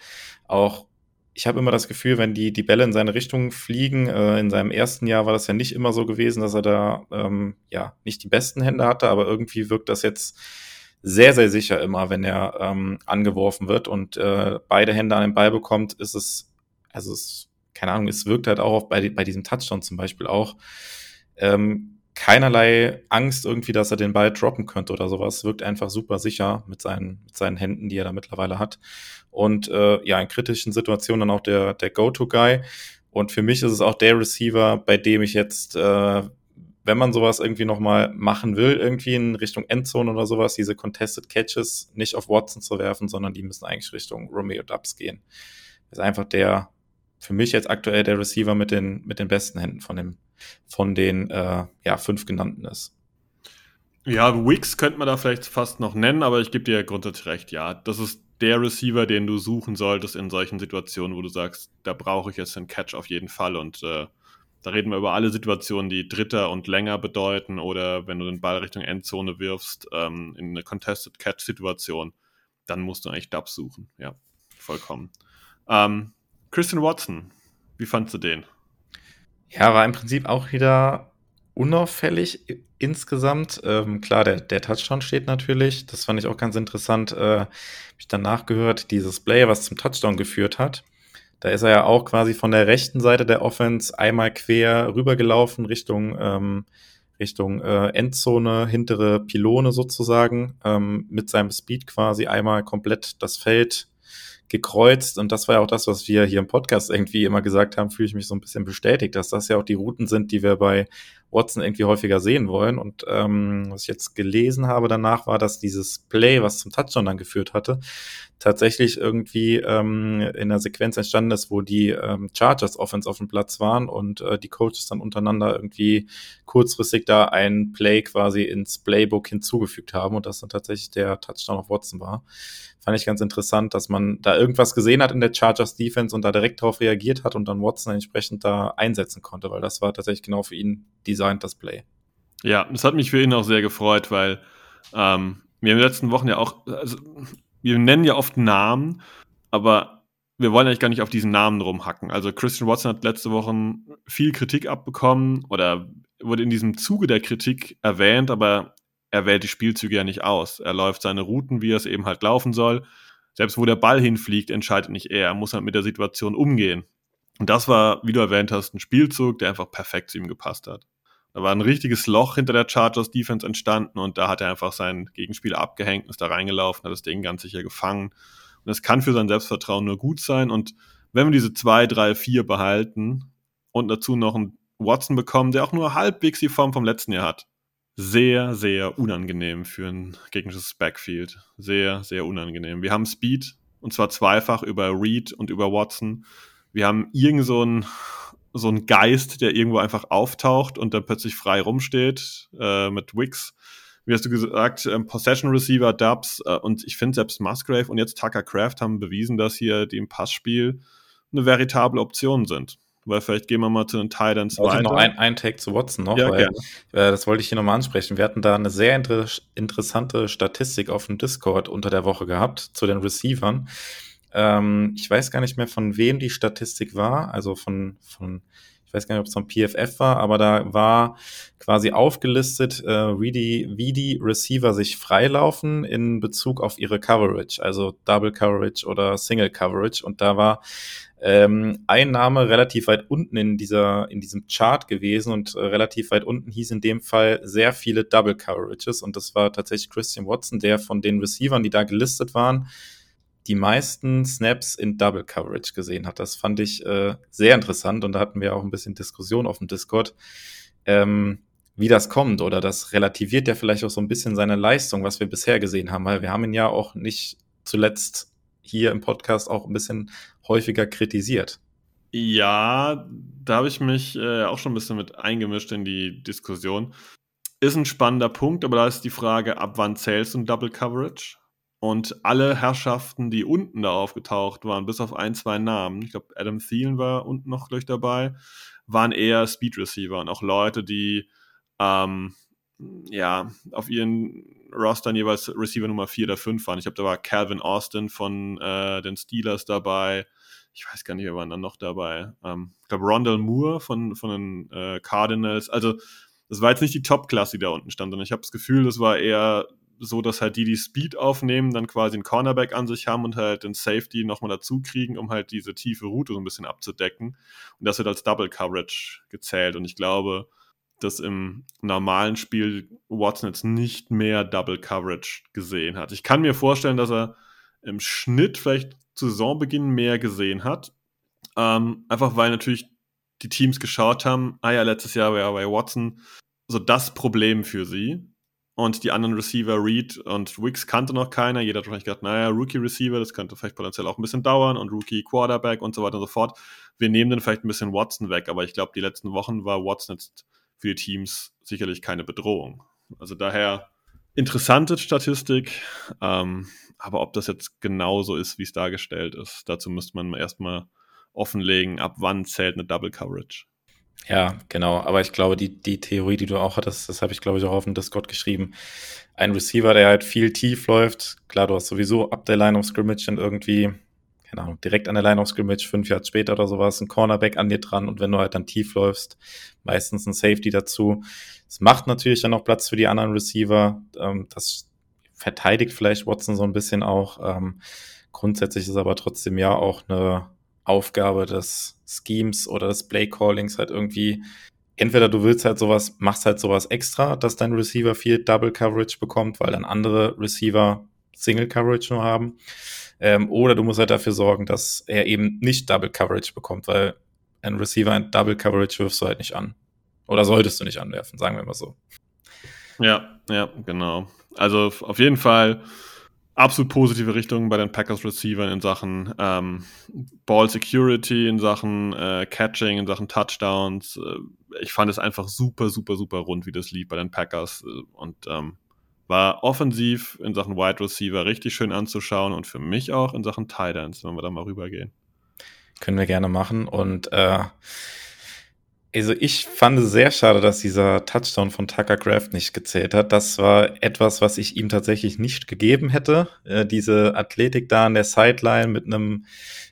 auch ich habe immer das Gefühl, wenn die, die Bälle in seine Richtung fliegen, äh, in seinem ersten Jahr war das ja nicht immer so gewesen, dass er da ähm, ja nicht die besten Hände hatte, aber irgendwie wirkt das jetzt sehr, sehr sicher immer, wenn er ähm, angeworfen wird und äh, beide Hände an den Ball bekommt, ist es, also es, keine Ahnung, es wirkt halt auch bei, bei diesem Touchdown zum Beispiel auch, ähm, keinerlei Angst irgendwie, dass er den Ball droppen könnte oder sowas. Wirkt einfach super sicher mit seinen, mit seinen Händen, die er da mittlerweile hat. Und äh, ja, in kritischen Situationen dann auch der, der Go-To-Guy. Und für mich ist es auch der Receiver, bei dem ich jetzt äh, wenn man sowas irgendwie nochmal machen will, irgendwie in Richtung Endzone oder sowas, diese Contested Catches nicht auf Watson zu werfen, sondern die müssen eigentlich Richtung Romeo Dubs gehen. Das ist einfach der, für mich jetzt aktuell der Receiver mit den, mit den besten Händen von dem, von den, äh, ja, fünf genannten ist. Ja, Wicks könnte man da vielleicht fast noch nennen, aber ich gebe dir grundsätzlich recht, ja. Das ist der Receiver, den du suchen solltest in solchen Situationen, wo du sagst, da brauche ich jetzt einen Catch auf jeden Fall und äh, da reden wir über alle Situationen, die dritter und länger bedeuten oder wenn du den Ball Richtung Endzone wirfst, ähm, in eine Contested Catch-Situation, dann musst du eigentlich Dubs suchen. Ja, vollkommen. Ähm, Christian Watson, wie fandst du den? Ja, war im Prinzip auch wieder unauffällig insgesamt. Ähm, klar, der, der Touchdown steht natürlich. Das fand ich auch ganz interessant. Äh, Habe ich dann nachgehört, dieses Play, was zum Touchdown geführt hat. Da ist er ja auch quasi von der rechten Seite der Offense einmal quer rübergelaufen Richtung, ähm, Richtung äh, Endzone, hintere Pylone sozusagen, ähm, mit seinem Speed quasi einmal komplett das Feld gekreuzt. Und das war ja auch das, was wir hier im Podcast irgendwie immer gesagt haben, fühle ich mich so ein bisschen bestätigt, dass das ja auch die Routen sind, die wir bei Watson irgendwie häufiger sehen wollen. Und ähm, was ich jetzt gelesen habe danach, war, dass dieses Play, was zum Touchdown dann geführt hatte, tatsächlich irgendwie ähm, in einer Sequenz entstanden ist, wo die ähm, Chargers Offense auf dem Platz waren und äh, die Coaches dann untereinander irgendwie kurzfristig da ein Play quasi ins Playbook hinzugefügt haben und das dann tatsächlich der Touchdown auf Watson war. Fand ich ganz interessant, dass man da irgendwas gesehen hat in der Chargers Defense und da direkt darauf reagiert hat und dann Watson entsprechend da einsetzen konnte, weil das war tatsächlich genau für ihn designt, das Play. Ja, das hat mich für ihn auch sehr gefreut, weil ähm, wir in den letzten Wochen ja auch, also wir nennen ja oft Namen, aber wir wollen eigentlich gar nicht auf diesen Namen rumhacken. Also Christian Watson hat letzte Woche viel Kritik abbekommen oder wurde in diesem Zuge der Kritik erwähnt, aber er wählt die Spielzüge ja nicht aus. Er läuft seine Routen, wie er es eben halt laufen soll. Selbst wo der Ball hinfliegt, entscheidet nicht er. Er muss halt mit der Situation umgehen. Und das war, wie du erwähnt hast, ein Spielzug, der einfach perfekt zu ihm gepasst hat. Da war ein richtiges Loch hinter der Chargers Defense entstanden und da hat er einfach seinen Gegenspieler abgehängt, ist da reingelaufen, hat das Ding ganz sicher gefangen. Und es kann für sein Selbstvertrauen nur gut sein. Und wenn wir diese zwei, drei, vier behalten und dazu noch einen Watson bekommen, der auch nur halbwegs die Form vom letzten Jahr hat, sehr, sehr unangenehm für ein gegnerisches Backfield. Sehr, sehr unangenehm. Wir haben Speed und zwar zweifach über Reed und über Watson. Wir haben irgend so ein so ein Geist, der irgendwo einfach auftaucht und dann plötzlich frei rumsteht äh, mit Wicks. Wie hast du gesagt, ähm, Possession Receiver, Dubs äh, und ich finde selbst Musgrave und jetzt Tucker Craft haben bewiesen, dass hier die im Passspiel eine veritable Option sind. Weil vielleicht gehen wir mal zu den Titans weiter. Ich noch ein, ein Take zu Watson noch, ja, weil äh, das wollte ich hier nochmal ansprechen. Wir hatten da eine sehr inter interessante Statistik auf dem Discord unter der Woche gehabt zu den Receivern. Ähm, ich weiß gar nicht mehr, von wem die Statistik war. Also von, von ich weiß gar nicht, ob es vom PFF war, aber da war quasi aufgelistet, äh, wie, die, wie die Receiver sich freilaufen in Bezug auf ihre Coverage, also Double Coverage oder Single Coverage. Und da war ähm, ein Name relativ weit unten in dieser in diesem Chart gewesen und äh, relativ weit unten hieß in dem Fall sehr viele Double Coverages und das war tatsächlich Christian Watson, der von den Receivern, die da gelistet waren, die meisten Snaps in Double Coverage gesehen hat. Das fand ich äh, sehr interessant und da hatten wir auch ein bisschen Diskussion auf dem Discord, ähm, wie das kommt oder das relativiert ja vielleicht auch so ein bisschen seine Leistung, was wir bisher gesehen haben, weil wir haben ihn ja auch nicht zuletzt hier im Podcast auch ein bisschen häufiger kritisiert. Ja, da habe ich mich äh, auch schon ein bisschen mit eingemischt in die Diskussion. Ist ein spannender Punkt, aber da ist die Frage, ab wann zählst du ein Double Coverage? Und alle Herrschaften, die unten da aufgetaucht waren, bis auf ein, zwei Namen, ich glaube, Adam Thielen war unten noch gleich dabei, waren eher Speed Receiver und auch Leute, die ähm, ja auf ihren Rostern jeweils Receiver Nummer 4 oder 5 waren. Ich glaube, da war Calvin Austin von äh, den Steelers dabei. Ich weiß gar nicht, wer waren dann noch dabei. Ähm, ich glaube, Rondell Moore von, von den äh, Cardinals. Also, das war jetzt nicht die Top-Klasse, die da unten stand, sondern ich habe das Gefühl, das war eher so, dass halt die, die Speed aufnehmen, dann quasi einen Cornerback an sich haben und halt den Safety nochmal dazu kriegen, um halt diese tiefe Route so ein bisschen abzudecken. Und das wird als Double Coverage gezählt. Und ich glaube, dass im normalen Spiel Watson jetzt nicht mehr Double Coverage gesehen hat. Ich kann mir vorstellen, dass er im Schnitt vielleicht zu Saisonbeginn mehr gesehen hat. Ähm, einfach weil natürlich die Teams geschaut haben, ah ja, letztes Jahr war ja bei Watson so das Problem für sie. Und die anderen Receiver, Reed und Wicks, kannte noch keiner. Jeder hat wahrscheinlich gedacht, naja, Rookie-Receiver, das könnte vielleicht potenziell auch ein bisschen dauern und Rookie-Quarterback und so weiter und so fort. Wir nehmen dann vielleicht ein bisschen Watson weg, aber ich glaube, die letzten Wochen war Watson jetzt für die Teams sicherlich keine Bedrohung. Also daher interessante Statistik, ähm, aber ob das jetzt genauso ist, wie es dargestellt ist, dazu müsste man erstmal offenlegen, ab wann zählt eine Double Coverage. Ja, genau. Aber ich glaube, die, die Theorie, die du auch hattest, das habe ich, glaube ich, auch auf dem Discord geschrieben. Ein Receiver, der halt viel tief läuft. Klar, du hast sowieso ab der Line of Scrimmage dann irgendwie, keine Ahnung, direkt an der Line of Scrimmage, fünf Jahre später oder sowas, ein Cornerback an dir dran. Und wenn du halt dann tief läufst, meistens ein Safety dazu. Es macht natürlich dann auch Platz für die anderen Receiver. Ähm, das verteidigt vielleicht Watson so ein bisschen auch. Ähm, grundsätzlich ist aber trotzdem ja auch eine Aufgabe des Schemes oder des Play Callings halt irgendwie entweder du willst halt sowas, machst halt sowas extra, dass dein Receiver viel Double Coverage bekommt, weil dann andere Receiver Single Coverage nur haben. Ähm, oder du musst halt dafür sorgen, dass er eben nicht Double Coverage bekommt, weil ein Receiver in Double Coverage wirfst du halt nicht an. Oder solltest du nicht anwerfen, sagen wir mal so. Ja, ja, genau. Also auf jeden Fall absolut positive Richtung bei den Packers Receivern in Sachen ähm, Ball Security, in Sachen äh, Catching, in Sachen Touchdowns. Äh, ich fand es einfach super, super, super rund, wie das lief bei den Packers äh, und ähm, war offensiv in Sachen Wide Receiver richtig schön anzuschauen und für mich auch in Sachen Tight Ends, wenn wir da mal rübergehen. Können wir gerne machen und äh, also ich fand es sehr schade, dass dieser Touchdown von Tucker Craft nicht gezählt hat. Das war etwas, was ich ihm tatsächlich nicht gegeben hätte. Äh, diese Athletik da an der Sideline mit einem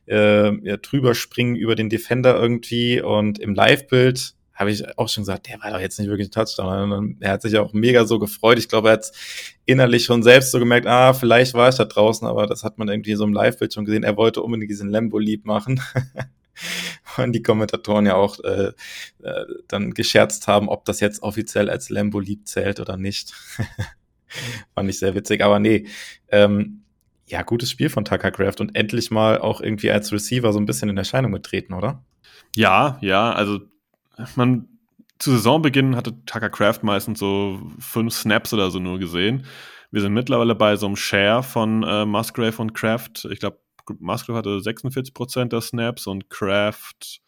äh, ja, drüberspringen über den Defender irgendwie und im Live-Bild habe ich auch schon gesagt, der war doch jetzt nicht wirklich ein Touchdown. Er hat sich auch mega so gefreut. Ich glaube, er hat innerlich schon selbst so gemerkt, ah, vielleicht war ich da draußen, aber das hat man irgendwie so im Live-Bild schon gesehen. Er wollte unbedingt diesen Lambo lieb machen. und die Kommentatoren ja auch äh, äh, dann gescherzt haben, ob das jetzt offiziell als Lambo lieb zählt oder nicht. Fand ich sehr witzig, aber nee, ähm, ja, gutes Spiel von Tucker Craft und endlich mal auch irgendwie als Receiver so ein bisschen in Erscheinung getreten, oder? Ja, ja, also man zu Saisonbeginn hatte Tucker Craft meistens so fünf Snaps oder so nur gesehen. Wir sind mittlerweile bei so einem Share von äh, Musgrave und Craft. Ich glaube, Musgrave hatte 46% der Snaps und Kraft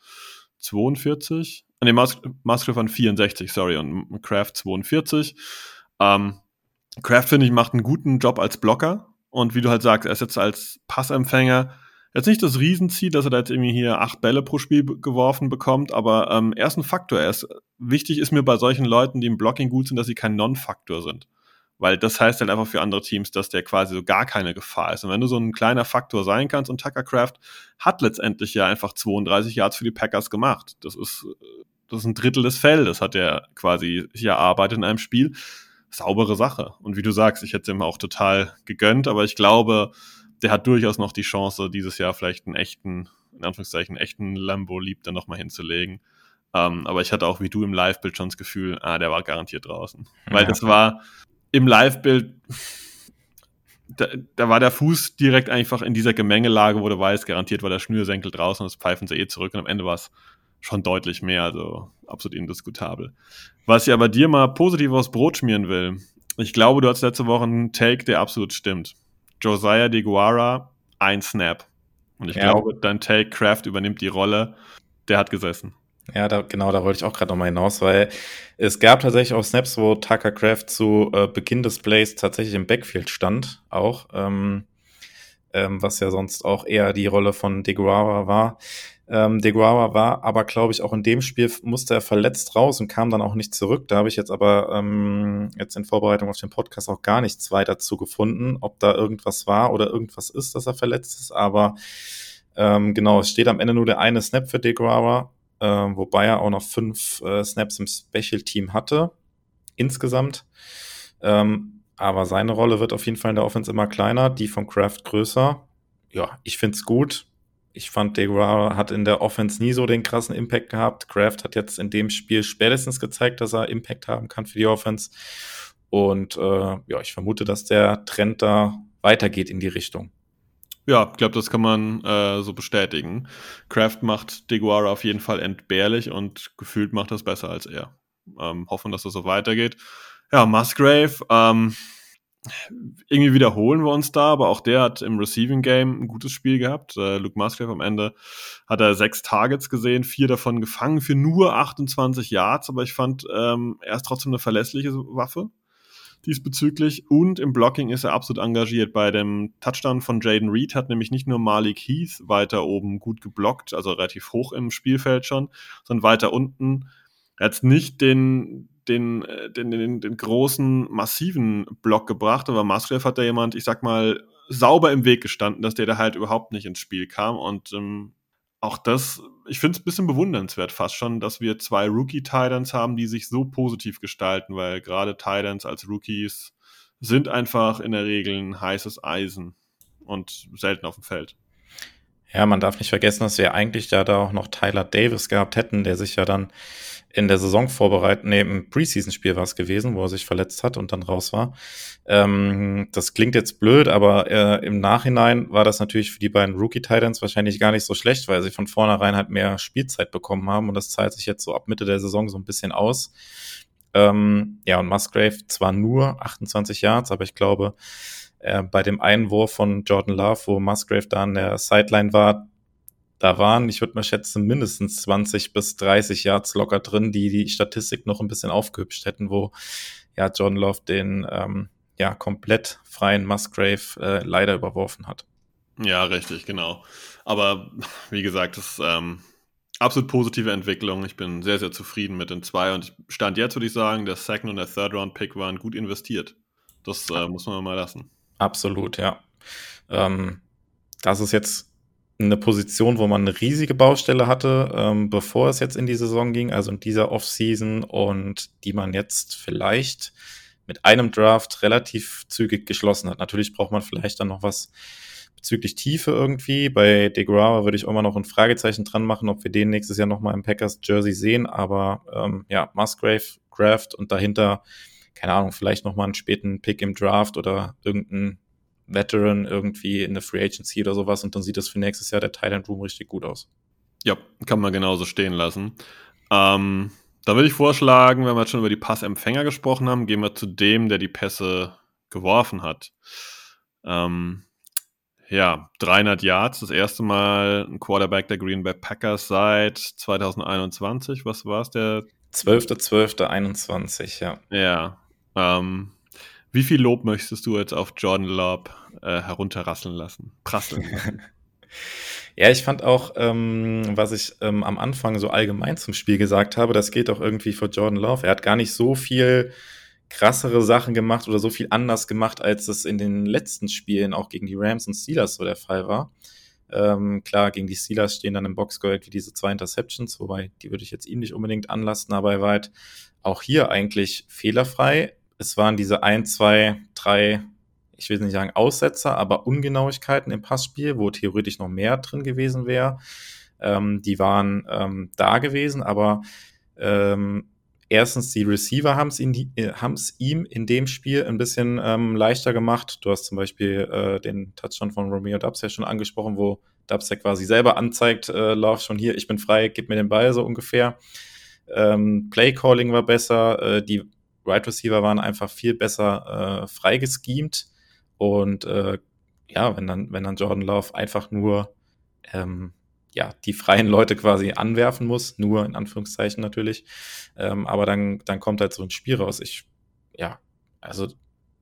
42. Ne, Mus Musgrave waren 64, sorry, und Kraft 42. Ähm, Kraft, finde ich, macht einen guten Job als Blocker. Und wie du halt sagst, er ist jetzt als Passempfänger jetzt nicht das Riesenziel, dass er da jetzt irgendwie hier acht Bälle pro Spiel geworfen bekommt, aber ähm, er ist ein Faktor. Er ist, wichtig ist mir bei solchen Leuten, die im Blocking gut sind, dass sie kein Non-Faktor sind weil das heißt halt einfach für andere Teams, dass der quasi so gar keine Gefahr ist. Und wenn du so ein kleiner Faktor sein kannst und Tucker Craft hat letztendlich ja einfach 32 Yards für die Packers gemacht. Das ist, das ist ein Drittel des Feldes, hat er quasi hier erarbeitet in einem Spiel. Saubere Sache. Und wie du sagst, ich hätte es ihm auch total gegönnt, aber ich glaube, der hat durchaus noch die Chance, dieses Jahr vielleicht einen echten, in Anführungszeichen, echten Lambo-Lieb dann nochmal hinzulegen. Um, aber ich hatte auch wie du im Live-Bild schon das Gefühl, ah, der war garantiert draußen. Weil das war im Live-Bild, da, da, war der Fuß direkt einfach in dieser Gemengelage, wo du weißt, garantiert war der Schnürsenkel draußen und das pfeifen sie eh zurück und am Ende war es schon deutlich mehr, also absolut indiskutabel. Was ich aber dir mal positiv aufs Brot schmieren will, ich glaube, du hast letzte Woche einen Take, der absolut stimmt. Josiah de Guara, ein Snap. Und ich ja. glaube, dein Take, Kraft übernimmt die Rolle, der hat gesessen. Ja, da, genau, da wollte ich auch gerade nochmal hinaus, weil es gab tatsächlich auch Snaps, wo Tucker Craft zu äh, Beginn des Plays tatsächlich im Backfield stand, auch, ähm, ähm, was ja sonst auch eher die Rolle von DeGuara war. Ähm, DeGuara war aber, glaube ich, auch in dem Spiel musste er verletzt raus und kam dann auch nicht zurück. Da habe ich jetzt aber ähm, jetzt in Vorbereitung auf den Podcast auch gar nichts weiter zu gefunden, ob da irgendwas war oder irgendwas ist, dass er verletzt ist. Aber ähm, genau, es steht am Ende nur der eine Snap für DeGuara äh, wobei er auch noch fünf äh, Snaps im Special-Team hatte, insgesamt. Ähm, aber seine Rolle wird auf jeden Fall in der Offense immer kleiner, die von Kraft größer. Ja, ich find's gut. Ich fand, Deguara hat in der Offense nie so den krassen Impact gehabt. Kraft hat jetzt in dem Spiel spätestens gezeigt, dass er Impact haben kann für die Offense. Und äh, ja, ich vermute, dass der Trend da weitergeht in die Richtung. Ja, ich glaube, das kann man äh, so bestätigen. Kraft macht Deguara auf jeden Fall entbehrlich und gefühlt macht das besser als er. Ähm, hoffen, dass das so weitergeht. Ja, Musgrave, ähm, irgendwie wiederholen wir uns da, aber auch der hat im Receiving Game ein gutes Spiel gehabt. Äh, Luke Musgrave am Ende hat er sechs Targets gesehen, vier davon gefangen für nur 28 Yards, aber ich fand, ähm, er ist trotzdem eine verlässliche Waffe diesbezüglich. Und im Blocking ist er absolut engagiert. Bei dem Touchdown von Jaden Reed hat nämlich nicht nur Malik Heath weiter oben gut geblockt, also relativ hoch im Spielfeld schon, sondern weiter unten. Er hat nicht den, den, äh, den, den, den großen, massiven Block gebracht, aber Musgrave hat da jemand, ich sag mal, sauber im Weg gestanden, dass der da halt überhaupt nicht ins Spiel kam. Und ähm, auch das, ich finde es ein bisschen bewundernswert fast schon, dass wir zwei Rookie-Titans haben, die sich so positiv gestalten, weil gerade Titans als Rookies sind einfach in der Regel ein heißes Eisen und selten auf dem Feld. Ja, man darf nicht vergessen, dass wir eigentlich ja da auch noch Tyler Davis gehabt hätten, der sich ja dann in der Saison vorbereitet, nee, im Preseason-Spiel war es gewesen, wo er sich verletzt hat und dann raus war. Ähm, das klingt jetzt blöd, aber äh, im Nachhinein war das natürlich für die beiden Rookie-Titans wahrscheinlich gar nicht so schlecht, weil sie von vornherein halt mehr Spielzeit bekommen haben und das zahlt sich jetzt so ab Mitte der Saison so ein bisschen aus. Ähm, ja, und Musgrave zwar nur 28 Yards, aber ich glaube, äh, bei dem Einwurf von Jordan Love, wo Musgrave da an der Sideline war, da waren, ich würde mal schätzen, mindestens 20 bis 30 Yards locker drin, die die Statistik noch ein bisschen aufgehübscht hätten, wo ja John Love den ähm, ja komplett freien Musgrave äh, leider überworfen hat. Ja, richtig, genau. Aber wie gesagt, das ist ähm, absolut positive Entwicklung. Ich bin sehr, sehr zufrieden mit den zwei und ich stand jetzt, würde ich sagen, der Second und der Third Round Pick waren gut investiert. Das äh, muss man mal lassen. Absolut, ja. Ähm, das ist jetzt eine Position, wo man eine riesige Baustelle hatte, ähm, bevor es jetzt in die Saison ging, also in dieser Offseason und die man jetzt vielleicht mit einem Draft relativ zügig geschlossen hat. Natürlich braucht man vielleicht dann noch was bezüglich Tiefe irgendwie. Bei DeGrawa würde ich immer noch ein Fragezeichen dran machen, ob wir den nächstes Jahr nochmal im Packers Jersey sehen. Aber ähm, ja, Musgrave, Kraft und dahinter, keine Ahnung, vielleicht nochmal einen späten Pick im Draft oder irgendein Veteran irgendwie in der Free Agency oder sowas und dann sieht das für nächstes Jahr der Thailand Room richtig gut aus. Ja, kann man genauso stehen lassen. Ähm, da würde ich vorschlagen, wenn wir jetzt schon über die Passempfänger gesprochen haben, gehen wir zu dem, der die Pässe geworfen hat. Ähm, ja, 300 Yards, das erste Mal ein Quarterback der Green Bay Packers seit 2021. Was war es, der? 12.12.21, ja. Ja. Ähm, wie viel Lob möchtest du jetzt auf Jordan Love äh, herunterrasseln lassen? Prasseln ja, ich fand auch, ähm, was ich ähm, am Anfang so allgemein zum Spiel gesagt habe, das geht auch irgendwie für Jordan Love. Er hat gar nicht so viel krassere Sachen gemacht oder so viel anders gemacht, als es in den letzten Spielen auch gegen die Rams und Steelers so der Fall war. Ähm, klar, gegen die Steelers stehen dann im Boxscore wie diese zwei Interceptions, wobei die würde ich jetzt ihm nicht unbedingt anlasten, aber er war halt auch hier eigentlich fehlerfrei. Es waren diese ein, zwei, drei, ich will nicht sagen Aussetzer, aber Ungenauigkeiten im Passspiel, wo theoretisch noch mehr drin gewesen wäre. Ähm, die waren ähm, da gewesen, aber ähm, erstens, die Receiver haben es äh, ihm in dem Spiel ein bisschen ähm, leichter gemacht. Du hast zum Beispiel äh, den Touchdown von Romeo Dubs ja schon angesprochen, wo Dubs ja quasi selber anzeigt, äh, lauf schon hier, ich bin frei, gib mir den Ball so ungefähr. Ähm, Play Calling war besser, äh, die Right Receiver waren einfach viel besser äh, frei geschemt und äh, ja, wenn dann, wenn dann Jordan Love einfach nur ähm, ja, die freien Leute quasi anwerfen muss, nur in Anführungszeichen natürlich. Ähm, aber dann, dann kommt halt so ein Spiel raus. Ich, ja, also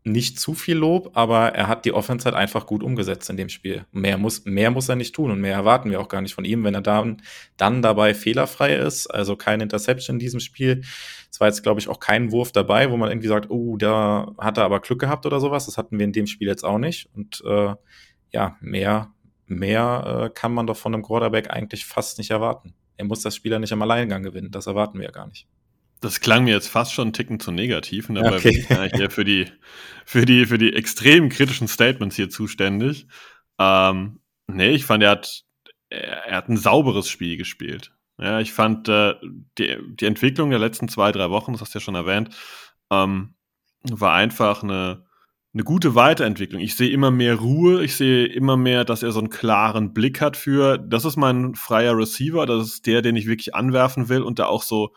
nicht zu viel Lob, aber er hat die Offense halt einfach gut umgesetzt in dem Spiel. Mehr muss, mehr muss er nicht tun und mehr erwarten wir auch gar nicht von ihm, wenn er dann, dann dabei fehlerfrei ist, also keine Interception in diesem Spiel. Es war jetzt, glaube ich, auch kein Wurf dabei, wo man irgendwie sagt, oh, da hat er aber Glück gehabt oder sowas. Das hatten wir in dem Spiel jetzt auch nicht. Und äh, ja, mehr, mehr äh, kann man doch von einem Quarterback eigentlich fast nicht erwarten. Er muss das Spiel ja nicht am Alleingang gewinnen. Das erwarten wir ja gar nicht. Das klang mir jetzt fast schon einen Ticken zu negativ. Und dabei okay. bin ich eigentlich eher für die, für, die, für die extrem kritischen Statements hier zuständig. Ähm, nee, ich fand, er hat, er, er hat ein sauberes Spiel gespielt. Ja, ich fand äh, die, die Entwicklung der letzten zwei, drei Wochen, das hast du ja schon erwähnt, ähm, war einfach eine, eine gute Weiterentwicklung. Ich sehe immer mehr Ruhe, ich sehe immer mehr, dass er so einen klaren Blick hat für, das ist mein freier Receiver, das ist der, den ich wirklich anwerfen will und da auch so,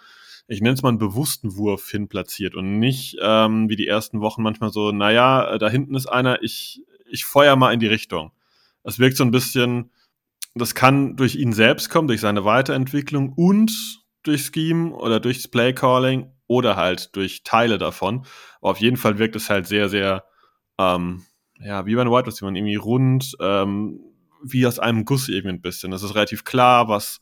ich nenne es mal einen bewussten Wurf hin platziert und nicht ähm, wie die ersten Wochen manchmal so, naja, da hinten ist einer, ich, ich feuer mal in die Richtung. Das wirkt so ein bisschen, das kann durch ihn selbst kommen, durch seine Weiterentwicklung und durch Scheme oder durchs Playcalling oder halt durch Teile davon. Aber auf jeden Fall wirkt es halt sehr, sehr ähm, ja, wie bei einem White Receiver, irgendwie rund, ähm, wie aus einem Guss irgendwie ein bisschen. Es ist relativ klar, was,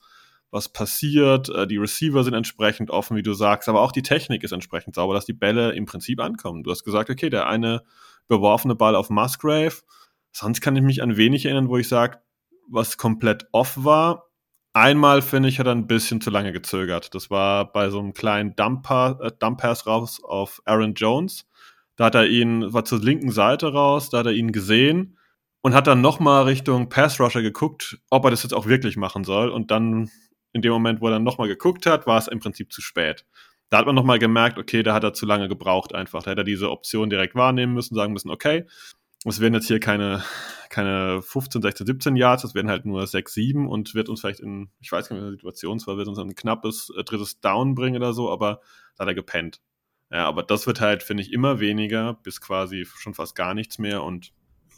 was passiert. Äh, die Receiver sind entsprechend offen, wie du sagst, aber auch die Technik ist entsprechend sauber, dass die Bälle im Prinzip ankommen. Du hast gesagt, okay, der eine beworfene Ball auf Musgrave. Sonst kann ich mich an wenig erinnern, wo ich sage, was komplett off war. Einmal, finde ich, hat er ein bisschen zu lange gezögert. Das war bei so einem kleinen Dump Pass raus auf Aaron Jones da hat er ihn, war zur linken Seite raus, da hat er ihn gesehen und hat dann nochmal Richtung Pass Rusher geguckt, ob er das jetzt auch wirklich machen soll. Und dann, in dem Moment, wo er dann nochmal geguckt hat, war es im Prinzip zu spät. Da hat man nochmal gemerkt, okay, da hat er zu lange gebraucht einfach. Da hätte er diese Option direkt wahrnehmen müssen, sagen müssen, okay, es werden jetzt hier keine, keine 15, 16, 17 Yards, es werden halt nur 6, 7 und wird uns vielleicht in, ich weiß gar nicht, in der Situation zwar wird uns ein knappes äh, drittes Down bringen oder so, aber da hat er gepennt. Ja, aber das wird halt, finde ich, immer weniger, bis quasi schon fast gar nichts mehr. Und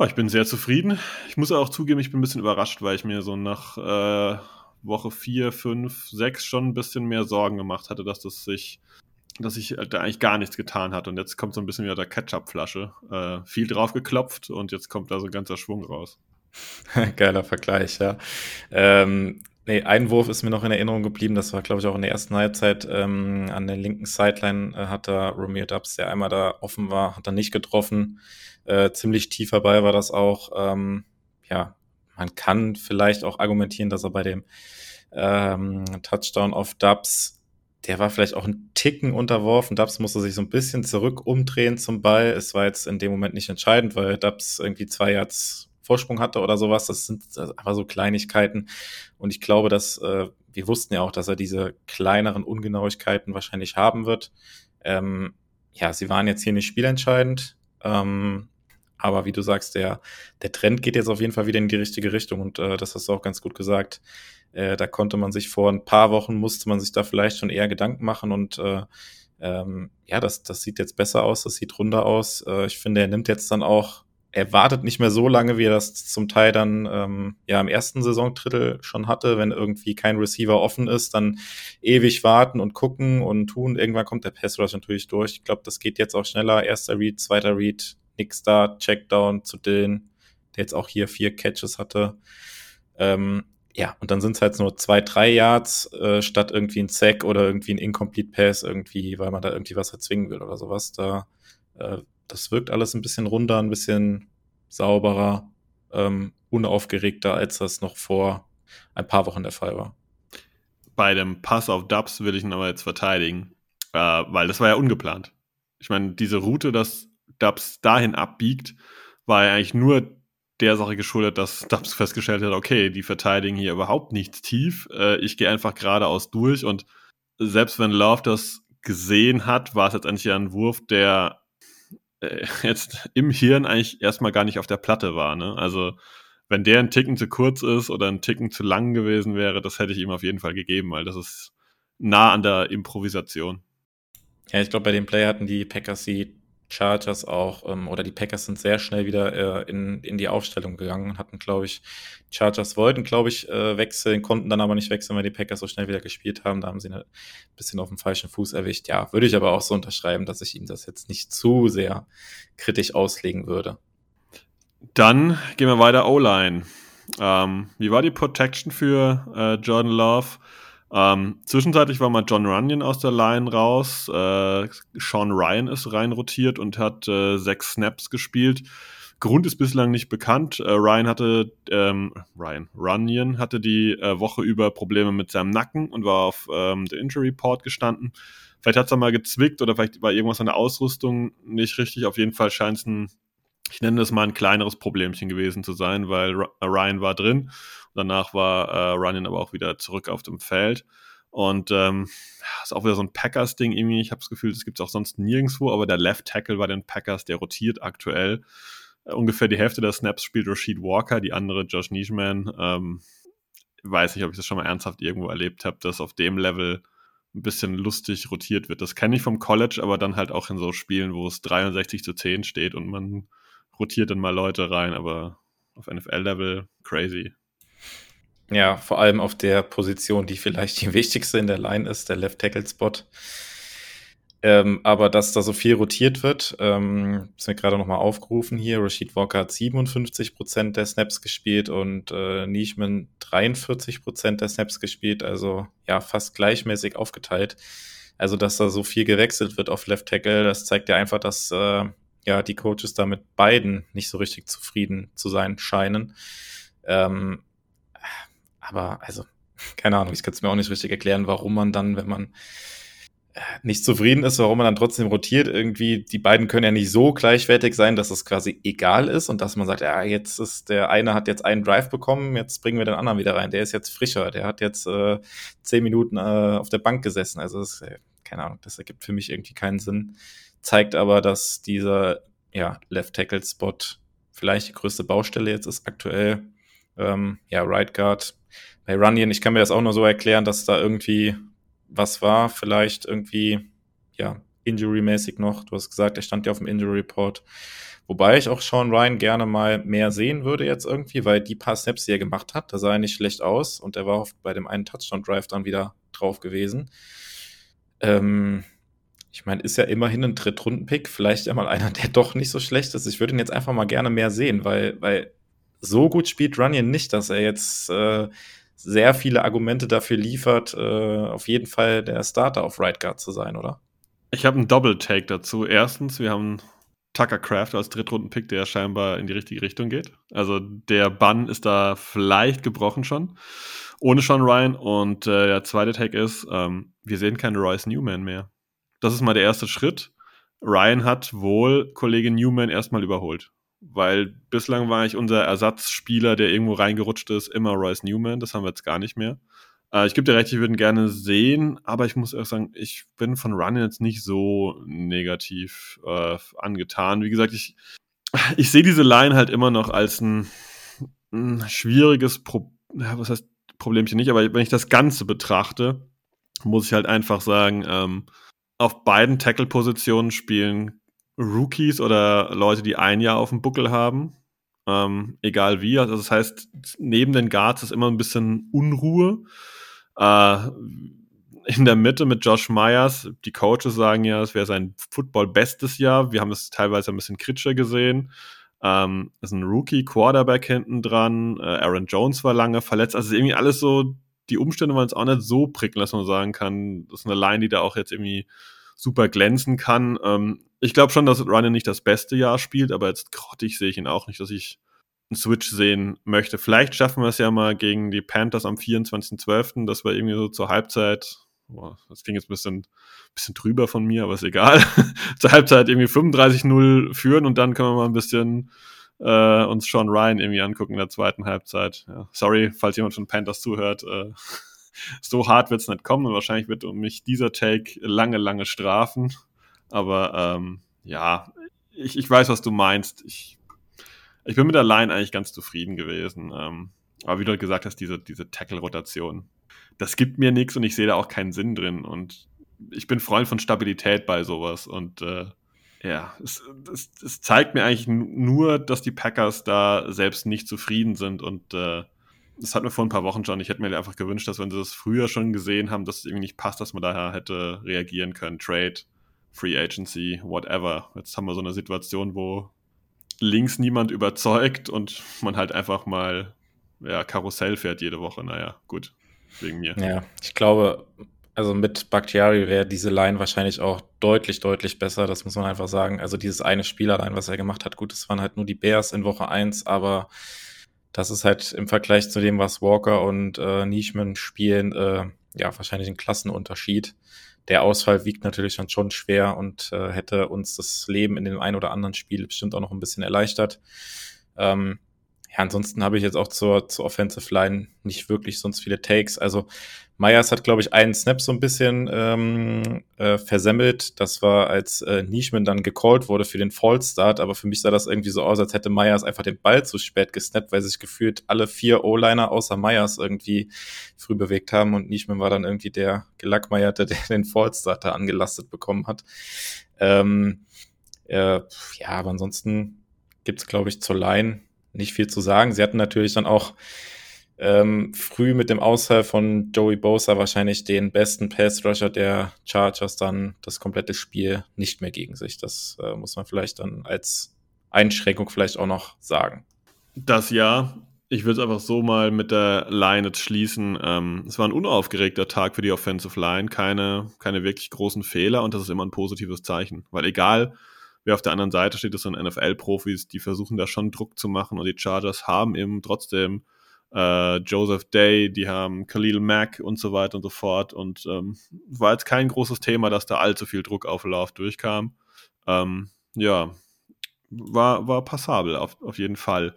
ich bin sehr zufrieden. Ich muss auch zugeben, ich bin ein bisschen überrascht, weil ich mir so nach äh, Woche 4, 5, 6 schon ein bisschen mehr Sorgen gemacht hatte, dass das sich, dass ich da eigentlich gar nichts getan hat. Und jetzt kommt so ein bisschen wieder der Ketchup-Flasche. Äh, viel drauf geklopft und jetzt kommt da so ein ganzer Schwung raus. Geiler Vergleich, ja. Ähm, Nee, ein Wurf ist mir noch in Erinnerung geblieben. Das war, glaube ich, auch in der ersten Halbzeit ähm, an der linken Sideline äh, hat da Romeo Dubs, der einmal da offen war, hat er nicht getroffen. Äh, ziemlich tiefer Ball war das auch. Ähm, ja, man kann vielleicht auch argumentieren, dass er bei dem ähm, Touchdown auf Dubs, der war vielleicht auch ein Ticken unterworfen. Dubs musste sich so ein bisschen zurück umdrehen zum Ball. Es war jetzt in dem Moment nicht entscheidend, weil Dubs irgendwie zwei Yards Vorsprung hatte oder sowas. Das sind aber so Kleinigkeiten. Und ich glaube, dass äh, wir wussten ja auch, dass er diese kleineren Ungenauigkeiten wahrscheinlich haben wird. Ähm, ja, sie waren jetzt hier nicht spielentscheidend. Ähm, aber wie du sagst, der, der Trend geht jetzt auf jeden Fall wieder in die richtige Richtung. Und äh, das hast du auch ganz gut gesagt. Äh, da konnte man sich vor ein paar Wochen, musste man sich da vielleicht schon eher Gedanken machen. Und äh, ähm, ja, das, das sieht jetzt besser aus, das sieht runder aus. Äh, ich finde, er nimmt jetzt dann auch er wartet nicht mehr so lange, wie er das zum Teil dann ähm, ja im ersten Saisondrittel schon hatte, wenn irgendwie kein Receiver offen ist, dann ewig warten und gucken und tun. Irgendwann kommt der Pass Rush natürlich durch. Ich glaube, das geht jetzt auch schneller. Erster Read, zweiter Read, nix da, Checkdown zu Dylan, der jetzt auch hier vier Catches hatte. Ähm, ja, und dann sind es halt nur zwei, drei Yards äh, statt irgendwie ein Sack oder irgendwie ein Incomplete Pass irgendwie, weil man da irgendwie was erzwingen will oder sowas. Da, äh, das wirkt alles ein bisschen runder, ein bisschen sauberer, ähm, unaufgeregter, als das noch vor ein paar Wochen der Fall war. Bei dem Pass auf Dubs will ich ihn aber jetzt verteidigen, äh, weil das war ja ungeplant. Ich meine, diese Route, dass Dubs dahin abbiegt, war ja eigentlich nur der Sache geschuldet, dass Dubs festgestellt hat, okay, die verteidigen hier überhaupt nichts tief. Äh, ich gehe einfach geradeaus durch und selbst wenn Love das gesehen hat, war es jetzt eigentlich ein Wurf, der äh, jetzt im Hirn eigentlich erstmal gar nicht auf der Platte war. Ne? Also wenn der ein Ticken zu kurz ist oder ein Ticken zu lang gewesen wäre, das hätte ich ihm auf jeden Fall gegeben, weil das ist nah an der Improvisation. Ja, ich glaube, bei dem Play hatten die Packers die Chargers auch, ähm, oder die Packers sind sehr schnell wieder äh, in, in die Aufstellung gegangen, hatten, glaube ich, Chargers wollten, glaube ich, äh, wechseln, konnten dann aber nicht wechseln, weil die Packers so schnell wieder gespielt haben. Da haben sie ein bisschen auf dem falschen Fuß erwischt. Ja, würde ich aber auch so unterschreiben, dass ich ihm das jetzt nicht zu sehr kritisch auslegen würde. Dann gehen wir weiter O-Line. Ähm, wie war die Protection für äh, Jordan Love? Ähm, zwischenzeitlich war mal John Runyon aus der Line raus. Äh, Sean Ryan ist rein rotiert und hat äh, sechs Snaps gespielt. Grund ist bislang nicht bekannt. Äh, Ryan hatte, ähm, Ryan, Runyon hatte die äh, Woche über Probleme mit seinem Nacken und war auf ähm, der Injury Report gestanden. Vielleicht hat es mal gezwickt oder vielleicht war irgendwas an der Ausrüstung nicht richtig. Auf jeden Fall scheint es ein, ich nenne das mal ein kleineres Problemchen gewesen zu sein, weil Ryan war drin Danach war äh, Runyon aber auch wieder zurück auf dem Feld. Und ähm, ist auch wieder so ein Packers-Ding irgendwie. Ich habe das Gefühl, das gibt es auch sonst nirgendwo, aber der Left Tackle bei den Packers, der rotiert aktuell. Äh, ungefähr die Hälfte der Snaps spielt Rashid Walker, die andere Josh Nischman. Ähm, weiß nicht, ob ich das schon mal ernsthaft irgendwo erlebt habe, dass auf dem Level ein bisschen lustig rotiert wird. Das kenne ich vom College, aber dann halt auch in so Spielen, wo es 63 zu 10 steht und man rotiert dann mal Leute rein, aber auf NFL-Level crazy. Ja, vor allem auf der Position, die vielleicht die wichtigste in der Line ist, der Left Tackle Spot. Ähm, aber dass da so viel rotiert wird, ähm, ist mir gerade nochmal aufgerufen hier. Rashid Walker hat 57 Prozent der Snaps gespielt und äh, Nischman 43 Prozent der Snaps gespielt, also ja, fast gleichmäßig aufgeteilt. Also, dass da so viel gewechselt wird auf Left Tackle, das zeigt ja einfach, dass äh, ja die Coaches da mit beiden nicht so richtig zufrieden zu sein scheinen. Ähm, aber also, keine Ahnung, ich kann es mir auch nicht richtig erklären, warum man dann, wenn man äh, nicht zufrieden ist, warum man dann trotzdem rotiert. Irgendwie, die beiden können ja nicht so gleichwertig sein, dass es quasi egal ist und dass man sagt, ja, jetzt ist der eine hat jetzt einen Drive bekommen, jetzt bringen wir den anderen wieder rein. Der ist jetzt frischer, der hat jetzt äh, zehn Minuten äh, auf der Bank gesessen. Also, das, äh, keine Ahnung, das ergibt für mich irgendwie keinen Sinn. Zeigt aber, dass dieser ja, Left Tackle Spot vielleicht die größte Baustelle jetzt ist aktuell. Ähm, ja, Right Guard bei Runyon, ich kann mir das auch nur so erklären, dass da irgendwie was war, vielleicht irgendwie, ja, injury-mäßig noch. Du hast gesagt, er stand ja auf dem Injury Report. Wobei ich auch Sean Ryan gerne mal mehr sehen würde jetzt irgendwie, weil die paar Snaps, die er gemacht hat, da sah er nicht schlecht aus und er war oft bei dem einen Touchdown-Drive dann wieder drauf gewesen. Ähm, ich meine, ist ja immerhin ein Drittrunden-Pick, vielleicht ja mal einer, der doch nicht so schlecht ist. Ich würde ihn jetzt einfach mal gerne mehr sehen, weil, weil so gut spielt Runyon nicht, dass er jetzt äh, sehr viele Argumente dafür liefert, äh, auf jeden Fall der Starter auf Right Guard zu sein, oder? Ich habe einen Double-Take dazu. Erstens, wir haben Tucker Craft als Drittrunden-Pick, der scheinbar in die richtige Richtung geht. Also der Bann ist da vielleicht gebrochen schon, ohne Sean Ryan. Und äh, der zweite Take ist, ähm, wir sehen keinen Royce Newman mehr. Das ist mal der erste Schritt. Ryan hat wohl Kollege Newman erstmal überholt weil bislang war ich unser Ersatzspieler, der irgendwo reingerutscht ist, immer Royce Newman. Das haben wir jetzt gar nicht mehr. Äh, ich gebe dir recht, ich würde ihn gerne sehen, aber ich muss auch sagen, ich bin von Run jetzt nicht so negativ äh, angetan. Wie gesagt, ich, ich sehe diese Line halt immer noch als ein, ein schwieriges Pro ja, was heißt Problemchen nicht, aber wenn ich das Ganze betrachte, muss ich halt einfach sagen, ähm, auf beiden Tackle-Positionen spielen Rookies oder Leute, die ein Jahr auf dem Buckel haben. Ähm, egal wie. Also das heißt, neben den Guards ist immer ein bisschen Unruhe. Äh, in der Mitte mit Josh Myers, die Coaches sagen ja, es wäre sein Football-bestes Jahr. Wir haben es teilweise ein bisschen kritischer gesehen. Ähm, ist ein Rookie-Quarterback hinten dran. Äh, Aaron Jones war lange verletzt. Also irgendwie alles so, die Umstände waren jetzt auch nicht so prickelnd, dass man sagen kann, das ist eine Line, die da auch jetzt irgendwie super glänzen kann. Ähm, ich glaube schon, dass Ryan nicht das beste Jahr spielt, aber jetzt grottig sehe ich ihn auch nicht, dass ich einen Switch sehen möchte. Vielleicht schaffen wir es ja mal gegen die Panthers am 24.12., dass wir irgendwie so zur Halbzeit, boah, das klingt jetzt ein bisschen, bisschen drüber von mir, aber ist egal, zur Halbzeit irgendwie 35-0 führen und dann können wir mal ein bisschen äh, uns Sean Ryan irgendwie angucken in der zweiten Halbzeit. Ja, sorry, falls jemand von Panthers zuhört. Äh, so hart wird es nicht kommen und wahrscheinlich wird mich dieser Take lange, lange strafen. Aber ähm, ja, ich, ich weiß, was du meinst. Ich, ich bin mit der Line eigentlich ganz zufrieden gewesen. Ähm, aber wie du gesagt hast, diese, diese Tackle-Rotation, das gibt mir nichts und ich sehe da auch keinen Sinn drin. Und ich bin Freund von Stabilität bei sowas. Und äh, ja, es, es, es, zeigt mir eigentlich nur, dass die Packers da selbst nicht zufrieden sind und äh, das hatten wir vor ein paar Wochen schon. Ich hätte mir einfach gewünscht, dass wenn sie das früher schon gesehen haben, dass es irgendwie nicht passt, dass man daher hätte reagieren können. Trade, Free Agency, whatever. Jetzt haben wir so eine Situation, wo links niemand überzeugt und man halt einfach mal ja, Karussell fährt jede Woche. Naja, gut, wegen mir. Ja, ich glaube, also mit Bakhtiari wäre diese Line wahrscheinlich auch deutlich, deutlich besser. Das muss man einfach sagen. Also dieses eine Spielerline, was er gemacht hat, gut, das waren halt nur die Bears in Woche 1, aber das ist halt im Vergleich zu dem, was Walker und äh, Nischman spielen, äh, ja, wahrscheinlich ein Klassenunterschied. Der Ausfall wiegt natürlich dann schon schwer und äh, hätte uns das Leben in dem ein oder anderen Spiel bestimmt auch noch ein bisschen erleichtert. Ähm, ja, ansonsten habe ich jetzt auch zur, zur Offensive Line nicht wirklich sonst viele Takes. Also Myers hat, glaube ich, einen Snap so ein bisschen ähm, äh, versemmelt. Das war, als äh, Nischman dann gecallt wurde für den Fallstart. Aber für mich sah das irgendwie so aus, als hätte Myers einfach den Ball zu spät gesnappt, weil sich gefühlt alle vier O-Liner außer Myers irgendwie früh bewegt haben. Und Nischman war dann irgendwie der Gelackmeierte, der den Fallstarter angelastet bekommen hat. Ähm, äh, ja, aber ansonsten gibt's glaube ich, zur Line nicht viel zu sagen. Sie hatten natürlich dann auch ähm, früh mit dem Ausfall von Joey Bosa wahrscheinlich den besten Pass-Rusher der Chargers dann das komplette Spiel nicht mehr gegen sich. Das äh, muss man vielleicht dann als Einschränkung vielleicht auch noch sagen. Das ja. Ich würde es einfach so mal mit der Line jetzt schließen. Ähm, es war ein unaufgeregter Tag für die Offensive Line, keine, keine wirklich großen Fehler und das ist immer ein positives Zeichen. Weil egal, wer auf der anderen Seite steht, das sind NFL-Profis, die versuchen da schon Druck zu machen und die Chargers haben eben trotzdem äh, Joseph Day, die haben Khalil Mack und so weiter und so fort und ähm, war jetzt kein großes Thema, dass da allzu viel Druck auf Lauf durchkam. Ähm, ja, war, war passabel auf, auf jeden Fall.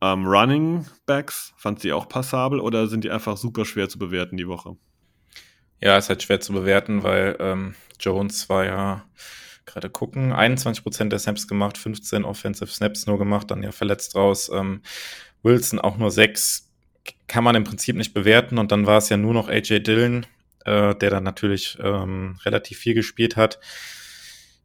Ähm, Running Backs, fand sie auch passabel oder sind die einfach super schwer zu bewerten die Woche? Ja, ist halt schwer zu bewerten, weil ähm, Jones war ja gerade gucken, 21% der Snaps gemacht, 15 Offensive Snaps nur gemacht, dann ja verletzt raus. Ähm, Wilson auch nur 6, kann man im Prinzip nicht bewerten. Und dann war es ja nur noch AJ Dillon, äh, der dann natürlich ähm, relativ viel gespielt hat.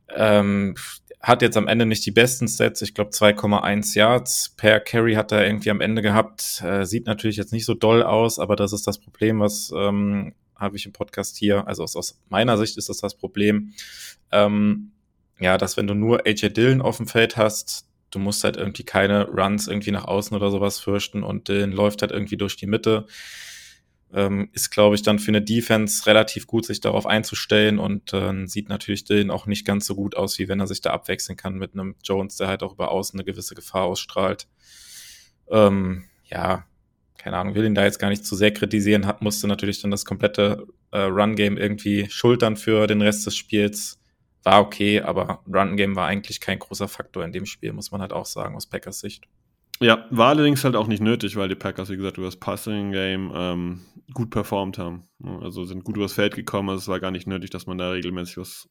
Ähm, hat jetzt am Ende nicht die besten Stats, ich glaube 2,1 Yards per Carry hat er irgendwie am Ende gehabt. Äh, sieht natürlich jetzt nicht so doll aus, aber das ist das Problem, was ähm, habe ich im Podcast hier, also aus, aus meiner Sicht ist das das Problem, ähm, ja, dass wenn du nur AJ Dillon auf dem Feld hast, du musst halt irgendwie keine Runs irgendwie nach außen oder sowas fürchten und Dillon läuft halt irgendwie durch die Mitte. Ähm, ist, glaube ich, dann für eine Defense relativ gut, sich darauf einzustellen und äh, sieht natürlich Dillon auch nicht ganz so gut aus, wie wenn er sich da abwechseln kann mit einem Jones, der halt auch über außen eine gewisse Gefahr ausstrahlt. Ähm, ja, keine Ahnung, will ihn da jetzt gar nicht zu sehr kritisieren, hat, musste natürlich dann das komplette äh, Run-Game irgendwie schultern für den Rest des Spiels. War okay, aber Run-Game war eigentlich kein großer Faktor in dem Spiel, muss man halt auch sagen, aus Packers Sicht. Ja, war allerdings halt auch nicht nötig, weil die Packers, wie gesagt, über das Passing-Game ähm, gut performt haben. Also sind gut übers Feld gekommen, also es war gar nicht nötig, dass man da regelmäßig was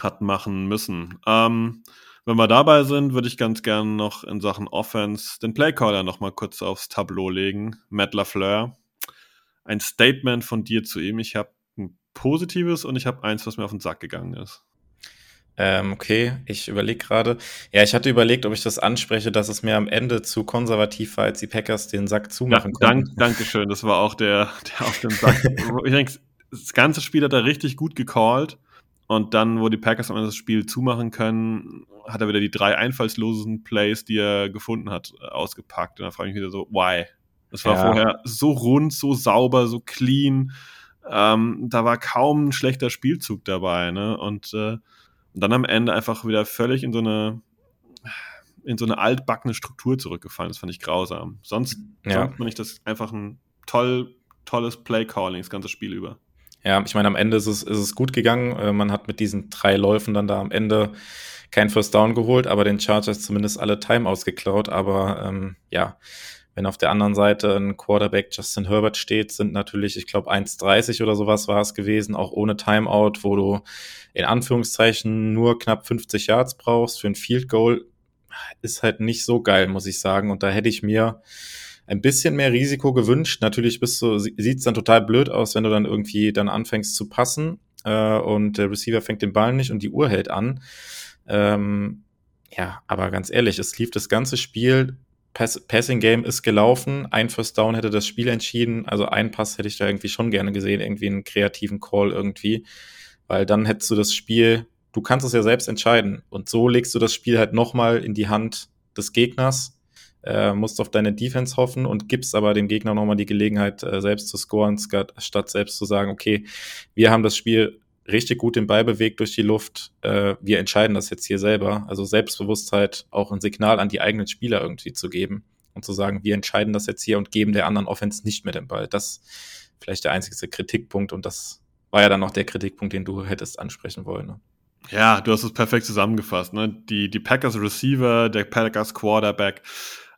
hat machen müssen. Ähm, wenn wir dabei sind, würde ich ganz gerne noch in Sachen Offense den Playcaller noch mal kurz aufs Tableau legen. Matt LaFleur. Ein Statement von dir zu ihm. Ich habe ein positives und ich habe eins, was mir auf den Sack gegangen ist. Ähm, okay, ich überlege gerade. Ja, ich hatte überlegt, ob ich das anspreche, dass es mir am Ende zu konservativ war, als die Packers den Sack zumachen ja, dank, konnten. Dankeschön, das war auch der, der auf den Sack. ich denke, das ganze Spiel hat er richtig gut gecallt Und dann, wo die Packers am Ende das Spiel zumachen können, hat er wieder die drei einfallslosen Plays, die er gefunden hat, ausgepackt. Und da frage ich mich wieder so, why? Das war Ja. vorher so rund, so sauber, so clean. Ähm, da war kaum ein schlechter Spielzug dabei, ne? Und, äh, und dann am Ende einfach wieder völlig in so eine in so eine altbackene Struktur zurückgefallen. Das fand ich grausam. Sonst, Ja. sonst fand ich das einfach ein toll, tolles Play-Calling, das ganze Spiel über. Ja, ich meine, am Ende ist es, ist es gut gegangen. Äh, Man hat mit diesen drei Läufen dann da am Ende kein First Down geholt, aber den Chargers zumindest alle Timeouts geklaut. Aber ähm, ja, wenn auf der anderen Seite ein Quarterback Justin Herbert steht, sind natürlich, ich glaube, 1,30 oder sowas war es gewesen, auch ohne Timeout, wo du in Anführungszeichen nur knapp 50 Yards brauchst für ein Field Goal, ist halt nicht so geil, muss ich sagen. Und da hätte ich mir ein bisschen mehr Risiko gewünscht. Natürlich bist du, sieht es dann total blöd aus, wenn du dann irgendwie dann anfängst zu passen äh, und der Receiver fängt den Ball nicht und die Uhr hält an. Ähm, ja, aber ganz ehrlich, es lief das ganze Spiel. Pass Passing Game ist gelaufen. Ein First Down hätte das Spiel entschieden. Also ein Pass hätte ich da irgendwie schon gerne gesehen, irgendwie einen kreativen Call irgendwie, weil dann hättest du das Spiel. Du kannst es ja selbst entscheiden und so legst du das Spiel halt nochmal in die Hand des Gegners äh, musst auf deine Defense hoffen und gibst aber dem Gegner nochmal die Gelegenheit, äh, selbst zu scoren, statt, selbst zu sagen, okay, wir haben das Spiel richtig gut den Ball bewegt durch die Luft, äh, wir entscheiden das jetzt hier selber. Also Selbstbewusstheit, auch ein Signal an die eigenen Spieler irgendwie zu geben und zu sagen, wir entscheiden das jetzt hier und geben der anderen Offense nicht mehr den Ball. Das vielleicht der einzige Kritikpunkt und das war ja dann noch der Kritikpunkt, den du hättest ansprechen wollen. Ne? Ja, du hast es perfekt zusammengefasst. Ne? Die, die Packers Receiver, der Packers Quarterback,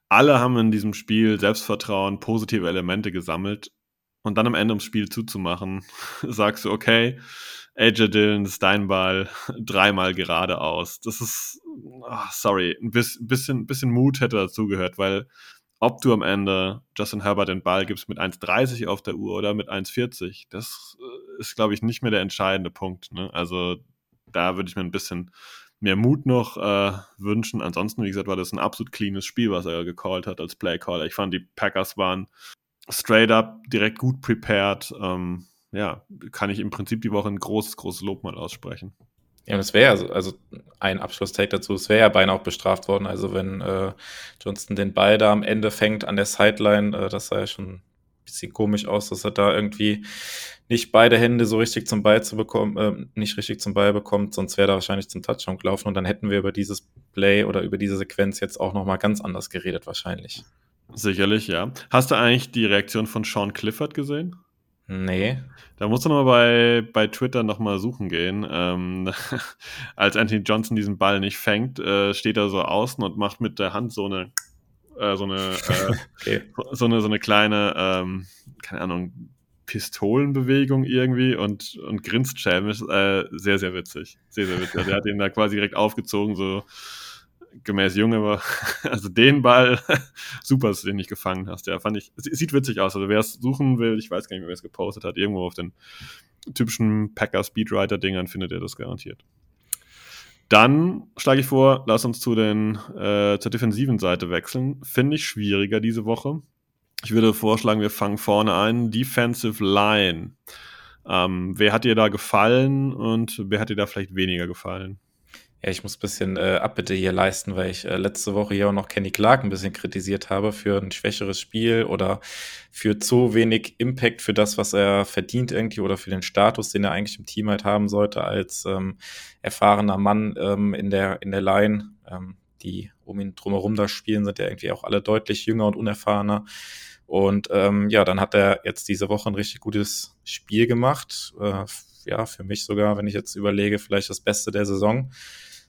alle haben in diesem Spiel Selbstvertrauen, positive Elemente gesammelt. Und dann am Ende, ums Spiel zuzumachen, sagst du, okay, AJ Dillon, ist dein Ball, dreimal geradeaus. Das ist, ach, sorry, ein bisschen, bisschen Mut hätte dazugehört, weil ob du am Ende Justin Herbert den Ball gibst mit 1,30 auf der Uhr oder mit 1,40, das äh, ist, glaube ich, nicht mehr der entscheidende Punkt. Ne? Also da würde ich mir ein bisschen mehr Mut noch äh, wünschen. Ansonsten, wie gesagt, war das ein absolut cleanes Spiel, was er gecallt hat als Playcaller. Ich fand, die Packers waren straight up direkt gut prepared. Ähm, ja, kann ich im Prinzip die Woche ein großes, großes Lob mal aussprechen. Ja, und es wäre also, also ein Abschlusstake dazu, es wäre ja beinahe auch bestraft worden. Also wenn äh, Johnston den Ball da am Ende fängt an der Sideline, äh, das sah ja schon bisschen komisch aus, dass er da irgendwie nicht beide Hände so richtig zum Ball zu bekommen, äh, nicht richtig zum Ball bekommt, sonst wäre er wahrscheinlich zum Touchdown gelaufen und dann hätten wir über dieses Play oder über diese Sequenz jetzt auch nochmal ganz anders geredet wahrscheinlich. Sicherlich, ja. Hast du eigentlich die Reaktion von Sean Clifford gesehen? Nee. Da musst du noch mal bei, bei Twitter noch mal suchen gehen. Ähm, als Anthony Johnson diesen Ball nicht fängt, äh, steht er so außen und macht mit der Hand so eine äh, so eine äh, Okay. so eine so eine kleine ähm, keine Ahnung Pistolenbewegung irgendwie und und grinst schelmisch. Äh, sehr sehr witzig, sehr sehr witzig. Also er hat ihn da quasi direkt aufgezogen so gemäß Junge war, also den Ball, super, dass du den nicht gefangen hast. Ja, fand ich, sieht witzig aus. Also wer es suchen will, ich weiß gar nicht mehr, wer es gepostet hat, irgendwo auf den typischen Packer Speedwriter-Dingern findet ihr das garantiert. Dann schlage ich vor, lass uns zu den, äh, zur defensiven Seite wechseln. Finde ich schwieriger diese Woche. Ich würde vorschlagen, wir fangen vorne ein. Defensive Line. Ähm, wer hat dir da gefallen und wer hat dir da vielleicht weniger gefallen? Ja, ich muss ein bisschen äh, Abbitte hier leisten, weil ich äh, letzte Woche hier auch noch Kenny Clark ein bisschen kritisiert habe für ein schwächeres Spiel oder für zu wenig Impact für das, was er verdient irgendwie oder für den Status, den er eigentlich im Team halt haben sollte als ähm, erfahrener Mann ähm, in der in der Line. Ähm, die um ihn drumherum da spielen, sind ja irgendwie auch alle deutlich jünger und unerfahrener. Und ähm, ja, dann hat er jetzt diese Woche ein richtig gutes Spiel gemacht. Äh, ja, für mich sogar, wenn ich jetzt überlege, vielleicht das Beste der Saison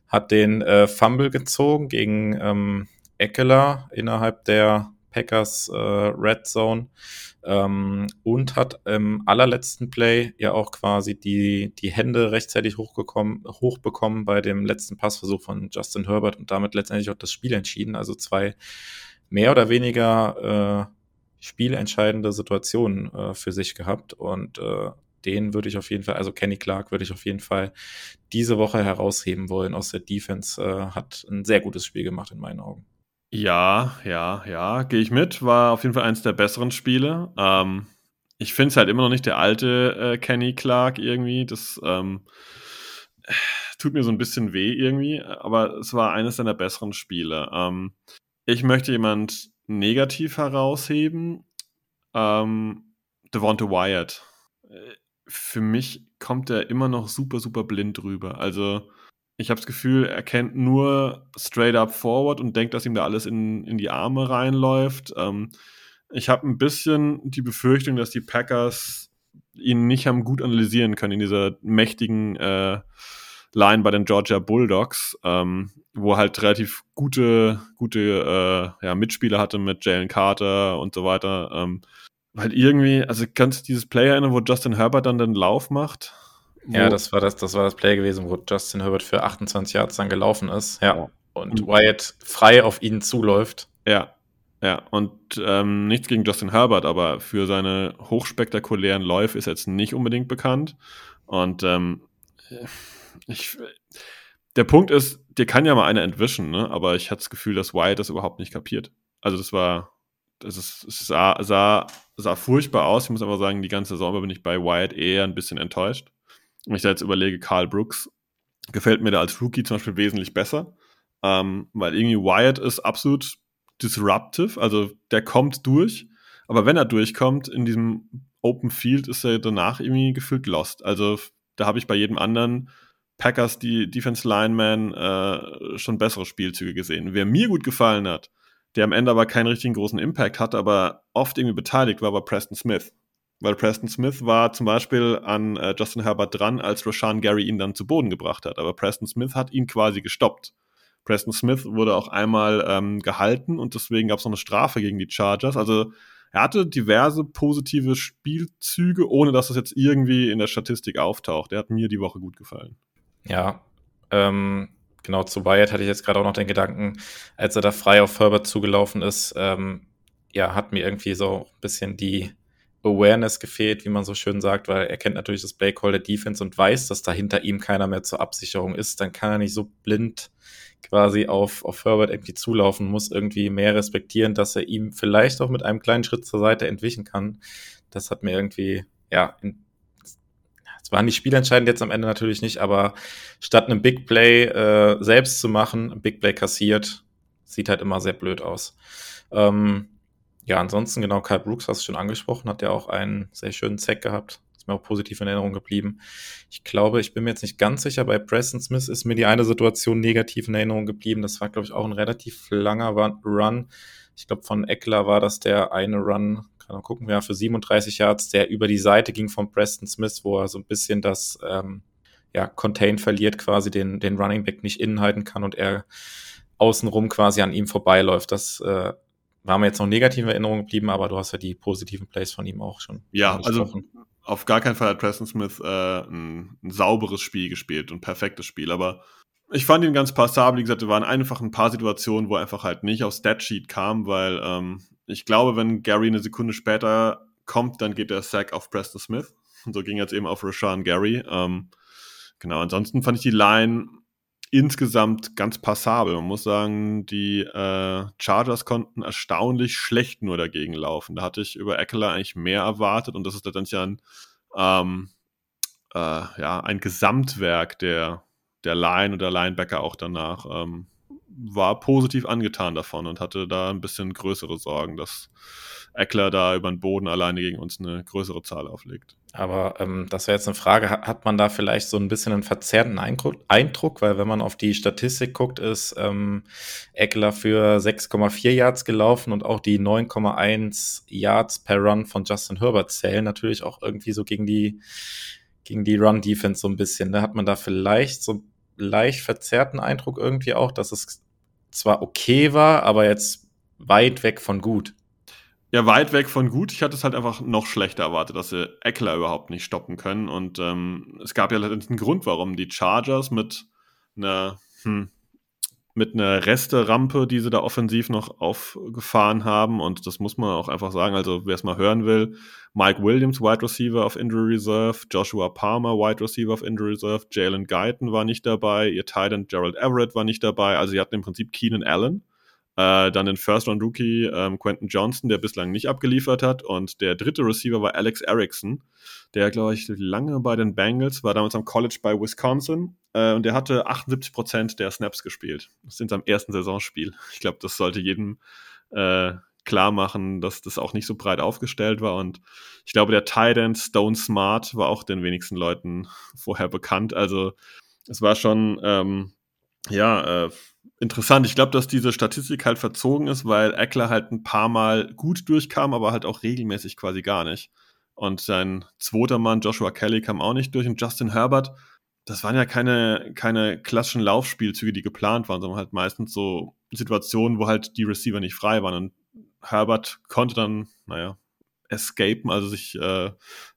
hat den äh, Fumble gezogen gegen ähm, Eckler innerhalb der Packers äh, Red Zone ähm, und hat im allerletzten Play ja auch quasi die, die Hände rechtzeitig hochgekommen, hochbekommen bei dem letzten Passversuch von Justin Herbert und damit letztendlich auch das Spiel entschieden. Also zwei mehr oder weniger äh, spielentscheidende Situationen äh, für sich gehabt und äh, den würde ich auf jeden Fall, also Kenny Clark würde ich auf jeden Fall diese Woche herausheben wollen aus der Defense. Äh, hat ein sehr gutes Spiel gemacht in meinen Augen. Ja, ja, ja, gehe ich mit. War auf jeden Fall eins der besseren Spiele. Ähm, ich finde es halt immer noch nicht der alte äh, Kenny Clark irgendwie. Das ähm, tut mir so ein bisschen weh irgendwie, aber es war eines seiner besseren Spiele. Ähm, ich möchte jemand negativ herausheben. Ähm, Devonta Wyatt. Für mich kommt er immer noch super, super blind rüber. Also, ich habe das Gefühl, er kennt nur straight up forward und denkt, dass ihm da alles in, in die Arme reinläuft. Ähm, ich habe ein bisschen die Befürchtung, dass die Packers ihn nicht haben gut analysieren können in dieser mächtigen äh, Line bei den Georgia Bulldogs, ähm, wo halt relativ gute, gute äh, ja, Mitspieler hatte mit Jalen Carter und so weiter. Ähm, weil irgendwie, also kannst du dieses Play erinnern, wo Justin Herbert dann den Lauf macht? Ja, das war das, das war das Play gewesen, wo Justin Herbert für 28 Yards dann gelaufen ist. Ja. ja. Und Wyatt frei auf ihn zuläuft. Ja, ja, und ähm, nichts gegen Justin Herbert, aber für seine hochspektakulären Läufe ist er jetzt nicht unbedingt bekannt. Und ähm, ich, der Punkt ist, dir kann ja mal einer entwischen, ne? aber ich hatte das Gefühl, dass Wyatt das überhaupt nicht kapiert. Also das war, ist, es sah, sah, sah furchtbar aus. Ich muss aber sagen, die ganze Saison bin ich bei Wyatt eher ein bisschen enttäuscht. Wenn ich da jetzt überlege, Carl Brooks gefällt mir da als Rookie zum Beispiel wesentlich besser, ähm, weil irgendwie Wyatt ist absolut disruptive, also der kommt durch, aber wenn er durchkommt in diesem Open Field, ist er danach irgendwie gefühlt lost. Also da habe ich bei jedem anderen Packers, die Defense Lineman, äh, schon bessere Spielzüge gesehen. Wer mir gut gefallen hat, der am Ende aber keinen richtigen großen Impact hatte, aber oft irgendwie beteiligt war, war Preston Smith. Weil Preston Smith war zum Beispiel an äh, Justin Herbert dran, als Rashawn Gary ihn dann zu Boden gebracht hat. Aber Preston Smith hat ihn quasi gestoppt. Preston Smith wurde auch einmal ähm, gehalten und deswegen gab es noch eine Strafe gegen die Chargers. Also er hatte diverse positive Spielzüge, ohne dass es jetzt irgendwie in der Statistik auftaucht. Er hat mir die Woche gut gefallen. Ja, ähm, genau, zu Wyatt hatte ich jetzt gerade auch noch den Gedanken, als er da frei auf Herbert zugelaufen ist, ähm, ja, hat mir irgendwie so ein bisschen die Awareness gefehlt, wie man so schön sagt, weil er kennt natürlich das Play Call der Defense und weiß, dass da hinter ihm keiner mehr zur Absicherung ist. Dann kann er nicht so blind quasi auf, auf Herbert irgendwie zulaufen, muss irgendwie mehr respektieren, dass er ihm vielleicht auch mit einem kleinen Schritt zur Seite entwischen kann. Das hat mir irgendwie, ja, es war nicht spielentscheidend jetzt am Ende natürlich nicht, aber statt einem Big Play äh, selbst zu machen, ein Big Play kassiert, sieht halt immer sehr blöd aus. Ähm, ja, ansonsten genau, Kyle Brooks hast du schon angesprochen, hat ja auch einen sehr schönen Zack gehabt. Ist mir auch positiv in Erinnerung geblieben. Ich glaube, ich bin mir jetzt nicht ganz sicher, bei Preston Smith ist mir die eine Situation negativ in Erinnerung geblieben. Das war, glaube ich, auch ein relativ langer Run. Ich glaube, von Eckler war das der eine Run, man gucken, ja, für 37 Yards, der über die Seite ging von Preston Smith, wo er so ein bisschen das ähm, ja, Contain verliert, quasi den, den Running Back nicht innen halten kann und er außenrum quasi an ihm vorbeiläuft. Das äh, war mir jetzt noch negative Erinnerungen geblieben, aber du hast ja die positiven Plays von ihm auch schon. Ja, also auf gar keinen Fall hat Preston Smith äh, ein, ein, sauberes Spiel gespielt und perfektes Spiel, aber ich fand ihn ganz passabel. Wie gesagt, es waren einfach ein paar Situationen, wo er einfach halt nicht aufs Statsheet kam, weil ähm, ich glaube, wenn Gary eine Sekunde später kommt, dann geht der Sack auf Preston Smith. Und so ging jetzt eben auf Rashawn Gary. Ähm, genau, ansonsten fand ich die Line insgesamt ganz passabel. Man muss sagen, die äh, Chargers konnten erstaunlich schlecht nur dagegen laufen. Da hatte ich über Eckler eigentlich mehr erwartet und das ist letztendlich ein, ähm, äh, ja, ein Gesamtwerk der, der Line und der Linebacker auch danach. Ähm, war positiv angetan davon und hatte da ein bisschen größere Sorgen, dass Eckler da über den Boden alleine gegen uns eine größere Zahl auflegt. Aber ähm, das wäre jetzt eine Frage, hat man da vielleicht so ein bisschen einen verzerrten Eindruck? Weil wenn man auf die Statistik guckt, ist ähm, Eckler für 6,4 Yards gelaufen und auch die 9,1 Yards per Run von Justin Herbert zählen natürlich auch irgendwie so gegen die, gegen die Run-Defense so ein bisschen. Da ne? hat man da vielleicht so leicht verzerrten Eindruck irgendwie auch, dass es zwar okay war, aber jetzt weit weg von gut. Ja, weit weg von gut. Ich hatte es halt einfach noch schlechter erwartet, dass sie Eckler überhaupt nicht stoppen können. Und ähm, es gab ja letztendlich einen Grund, warum die Chargers mit einer, hm, mit einer Resterampe, die sie da offensiv noch aufgefahren haben. Und das muss man auch einfach sagen. Also, wer es mal hören will, Mike Williams, Wide Receiver auf Injury Reserve, Joshua Palmer, Wide Receiver auf Injury Reserve, Jalen Guyton war nicht dabei, ihr Titan Gerald Everett war nicht dabei. Also, sie hatten im Prinzip Keenan Allen Äh, dann den First-Round-Rookie ähm, Quentin Johnson, der bislang nicht abgeliefert hat. Und der dritte Receiver war Alex Erickson, der, glaube ich, lange bei den Bengals war, damals am College bei Wisconsin. Äh, und der hatte 78 Prozent der Snaps gespielt. Das ist in seinem ersten Saisonspiel. Ich glaube, das sollte jedem äh, klar machen, dass das auch nicht so breit aufgestellt war. Und ich glaube, der Titan Stone Smart war auch den wenigsten Leuten vorher bekannt. Also es war schon, ähm, ja, äh, interessant. Ich glaube, dass diese Statistik halt verzogen ist, weil Eckler halt ein paar Mal gut durchkam, aber halt auch regelmäßig quasi gar nicht. Und sein zweiter Mann, Joshua Kelly, kam auch nicht durch. Und Justin Herbert, das waren ja keine, keine klassischen Laufspielzüge, die geplant waren, sondern halt meistens so Situationen, wo halt die Receiver nicht frei waren. Und Herbert konnte dann, naja, escapen, also sich äh,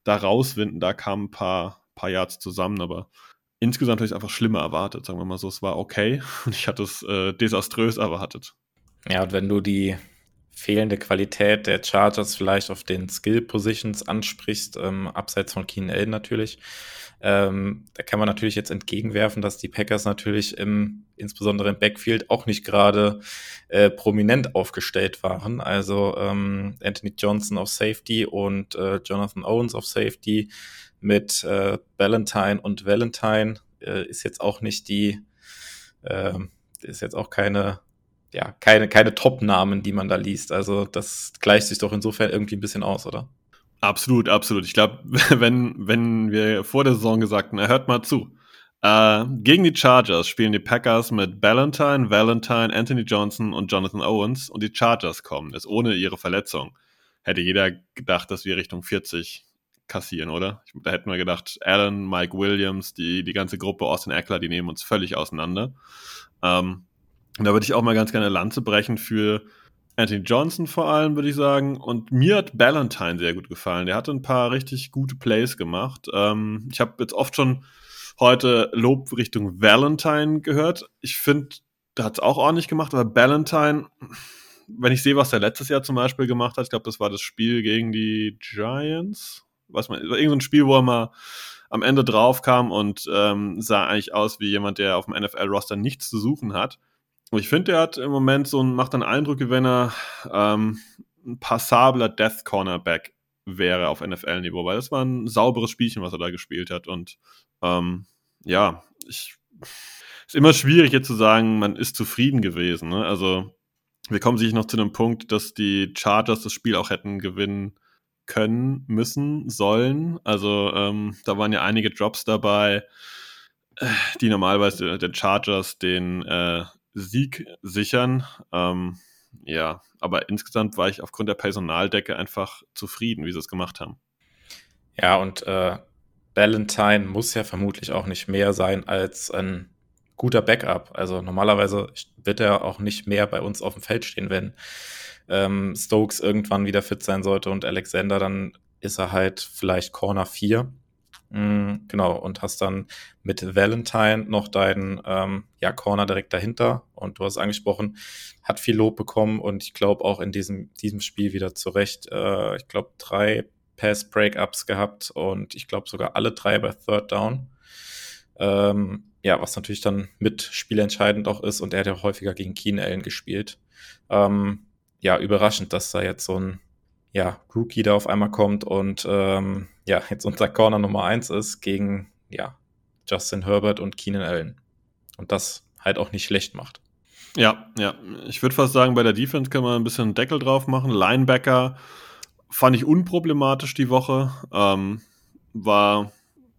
da rauswinden. Da kamen ein paar, paar Yards zusammen, aber insgesamt habe ich es einfach schlimmer erwartet, sagen wir mal so. Es war okay und ich hatte es äh, desaströs erwartet. Ja, und wenn du die fehlende Qualität der Chargers vielleicht auf den Skill-Positions ansprichst, ähm, abseits von Keenan Allen natürlich, ähm, da kann man natürlich jetzt entgegenwerfen, dass die Packers natürlich im, insbesondere im Backfield auch nicht gerade äh, prominent aufgestellt waren. Also ähm, Anthony Johnson auf Safety und äh, Jonathan Owens auf Safety mit äh, Valentine und Valentine äh, ist jetzt auch nicht die, äh, ist jetzt auch keine, ja, keine, keine Top-Namen, die man da liest. Also das gleicht sich doch insofern irgendwie ein bisschen aus, oder? Absolut, absolut. Ich glaube, wenn, wenn wir vor der Saison gesagt haben, hört mal zu. Äh, gegen die Chargers spielen die Packers mit Ballantyne, Valentine, Anthony Johnson und Jonathan Owens und die Chargers kommen. Das ohne ihre Verletzung. Hätte jeder gedacht, dass wir Richtung 40 kassieren, oder? da hätten wir gedacht, Allen, Mike Williams, die, die ganze Gruppe, Austin Eckler, die nehmen uns völlig auseinander. Ähm, und da würde ich auch mal ganz gerne Lanze brechen für Anthony Johnson vor allem, würde ich sagen. Und mir hat Ballantyne sehr gut gefallen. Der hatte ein paar richtig gute Plays gemacht. Ähm, ich habe jetzt oft schon heute Lob Richtung Valentine gehört. Ich finde, der hat es auch ordentlich gemacht, aber Ballantyne, wenn ich sehe, was er letztes Jahr zum Beispiel gemacht hat, ich glaube, das war das Spiel gegen die Giants. Was man, irgendein Spiel, wo er mal am Ende drauf kam und ähm, sah eigentlich aus wie jemand, der auf dem NFL-Roster nichts zu suchen hat. Ich finde, er hat im Moment so einen, macht einen Eindruck, wie wenn er ähm, ein passabler Death Cornerback wäre auf NFL-Niveau, weil das war ein sauberes Spielchen, was er da gespielt hat. Und ähm, ja, ich, ist immer schwierig jetzt zu sagen, man ist zufrieden gewesen. Ne? Also wir kommen sicher noch zu einem Punkt, dass die Chargers das Spiel auch hätten gewinnen können, müssen, sollen. Also ähm, da waren ja einige Drops dabei, äh, die normalerweise den Chargers den äh, Sieg sichern. Ähm, ja, aber insgesamt war ich aufgrund der Personaldecke einfach zufrieden, wie sie es gemacht haben. Ja, und äh, Valentine muss ja vermutlich auch nicht mehr sein als ein guter Backup. Also normalerweise wird er auch nicht mehr bei uns auf dem Feld stehen, wenn ähm, Stokes irgendwann wieder fit sein sollte und Alexander, dann ist er halt vielleicht Corner 4. Mm, genau, und hast dann mit Valentine noch deinen ähm, ja, Corner direkt dahinter. Und du hast angesprochen, hat viel Lob bekommen und ich glaube auch in diesem, diesem Spiel wieder zurecht. Äh, ich glaube, drei Pass-Breakups gehabt und ich glaube sogar alle drei bei Third Down. Ähm, ja, was natürlich dann mit spielentscheidend auch ist und er hat ja häufiger gegen Keen Allen gespielt. Ähm, ja, überraschend, dass da jetzt so ein ja, Rookie da auf einmal kommt und ähm, ja, jetzt unser Corner Nummer eins ist gegen ja, Justin Herbert und Keenan Allen. Und das halt auch nicht schlecht macht. Ja, ja. Ich würde fast sagen, bei der Defense kann man ein bisschen Deckel drauf machen. Linebacker fand ich unproblematisch die Woche. Ähm, war,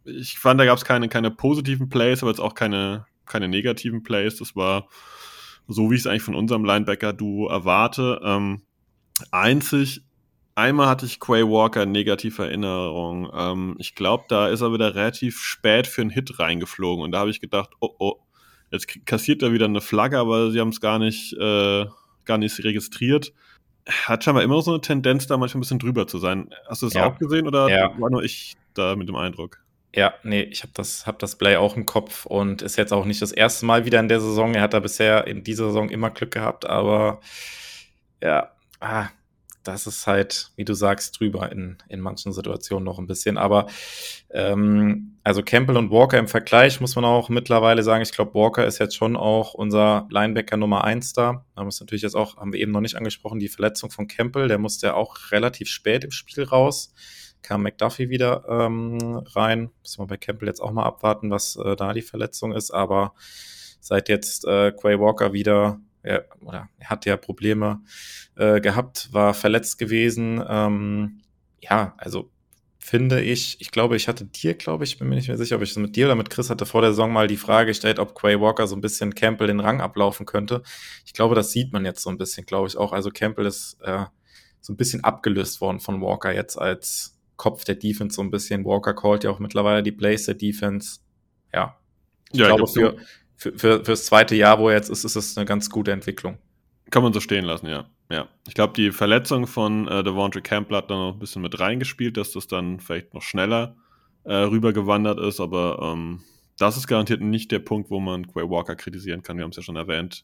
ich fand, da gab es keine, keine positiven Plays, aber jetzt auch keine, keine negativen Plays. Das war so, wie ich es eigentlich von unserem Linebacker-Duo erwarte. Ähm, einzig Einmal hatte ich Quay Walker negative Erinnerung. Ähm, ich glaube, da ist er wieder relativ spät für einen Hit reingeflogen. Und da habe ich gedacht, oh oh, jetzt kassiert er wieder eine Flagge, aber sie haben es gar nicht, äh, gar nicht registriert. Hat scheinbar immer so eine Tendenz, da manchmal ein bisschen drüber zu sein. Hast du das ja. auch gesehen oder ja. war nur ich da mit dem Eindruck? Ja, nee, ich habe das, hab das Play auch im Kopf und ist jetzt auch nicht das erste Mal wieder in der Saison. Er hat da bisher in dieser Saison immer Glück gehabt, aber ja, ah, das ist halt, wie du sagst, drüber in, in manchen Situationen noch ein bisschen. Aber ähm, also Campbell und Walker im Vergleich muss man auch mittlerweile sagen, ich glaube, Walker ist jetzt schon auch unser Linebacker Nummer eins da. Da muss natürlich jetzt auch, haben wir eben noch nicht angesprochen, die Verletzung von Campbell, der musste ja auch relativ spät im Spiel raus. Kam McDuffie wieder ähm, rein. Müssen wir bei Campbell jetzt auch mal abwarten, was äh, da die Verletzung ist. Aber seit jetzt äh, Quay Walker wieder er, oder er hat ja Probleme äh, gehabt, war verletzt gewesen. Ähm, ja, also finde ich, ich glaube, ich hatte dir, glaube ich, bin mir nicht mehr sicher, ob ich es mit dir oder mit Chris hatte vor der Saison mal die Frage gestellt, ob Quay Walker so ein bisschen Campbell den Rang ablaufen könnte. Ich glaube, das sieht man jetzt so ein bisschen, glaube ich auch. Also Campbell ist äh, so ein bisschen abgelöst worden von Walker jetzt als Kopf der Defense so ein bisschen. Walker callt ja auch mittlerweile die Plays der Defense. Ja. Ich Ja, ich glaube, glaub, für, für, für, fürs zweite Jahr, wo er jetzt ist, ist es eine ganz gute Entwicklung. Kann man so stehen lassen, ja. ja. Ich glaube, die Verletzung von äh, Devontae Campbell hat da noch ein bisschen mit reingespielt, dass das dann vielleicht noch schneller äh, rübergewandert ist, aber ähm, das ist garantiert nicht der Punkt, wo man Quay Walker kritisieren kann. Wir haben es ja schon erwähnt.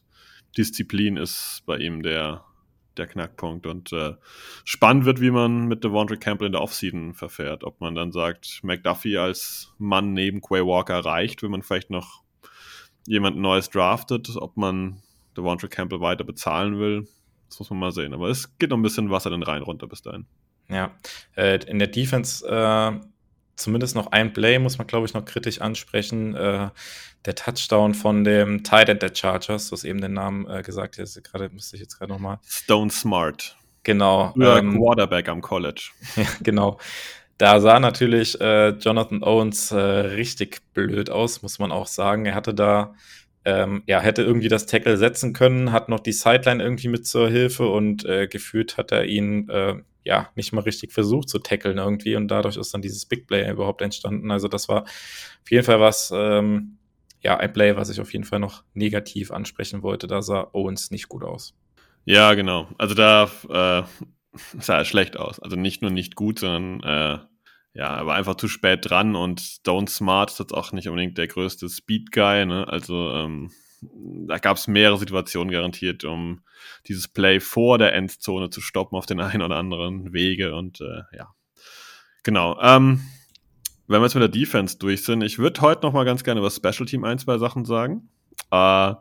Disziplin ist bei ihm der, der Knackpunkt und äh, spannend wird, wie man mit Devontae Campbell in der Offseason verfährt. Ob man dann sagt, McDuffie als Mann neben Quay Walker reicht, wenn man vielleicht noch jemand Neues draftet, ob man Devontae Campbell weiter bezahlen will. Das muss man mal sehen. Aber es geht noch ein bisschen Wasser den Rhein runter bis dahin. Ja, äh, in der Defense äh, zumindest noch ein Play muss man, glaube ich, noch kritisch ansprechen. Äh, der Touchdown von dem Tight End der Chargers, du hast eben den Namen äh, gesagt, jetzt gerade müsste ich jetzt gerade noch mal. Stone Smart. Genau. Früher ähm, Quarterback am College. Ja, genau. Da sah natürlich äh, Jonathan Owens äh, richtig blöd aus, muss man auch sagen. Er hatte da, ähm, ja, hätte irgendwie das Tackle setzen können, hat noch die Sideline irgendwie mit zur Hilfe und äh, gefühlt hat er ihn, äh, ja, nicht mal richtig versucht zu tackeln irgendwie und dadurch ist dann dieses Big Play überhaupt entstanden. Also das war auf jeden Fall was, ähm, ja, ein Play, was ich auf jeden Fall noch negativ ansprechen wollte. Da sah Owens nicht gut aus. Ja, genau. Also da äh, sah er schlecht aus. Also nicht nur nicht gut, sondern äh, ja, er war einfach zu spät dran und Stone Smart ist jetzt auch nicht unbedingt der größte Speed-Guy. Ne? Also ähm, da gab es mehrere Situationen garantiert, um dieses Play vor der Endzone zu stoppen auf den einen oder anderen Wege. Und äh, ja, genau. Ähm, wenn wir jetzt mit der Defense durch sind, ich würde heute noch mal ganz gerne über Special Team ein, zwei Sachen sagen. Äh,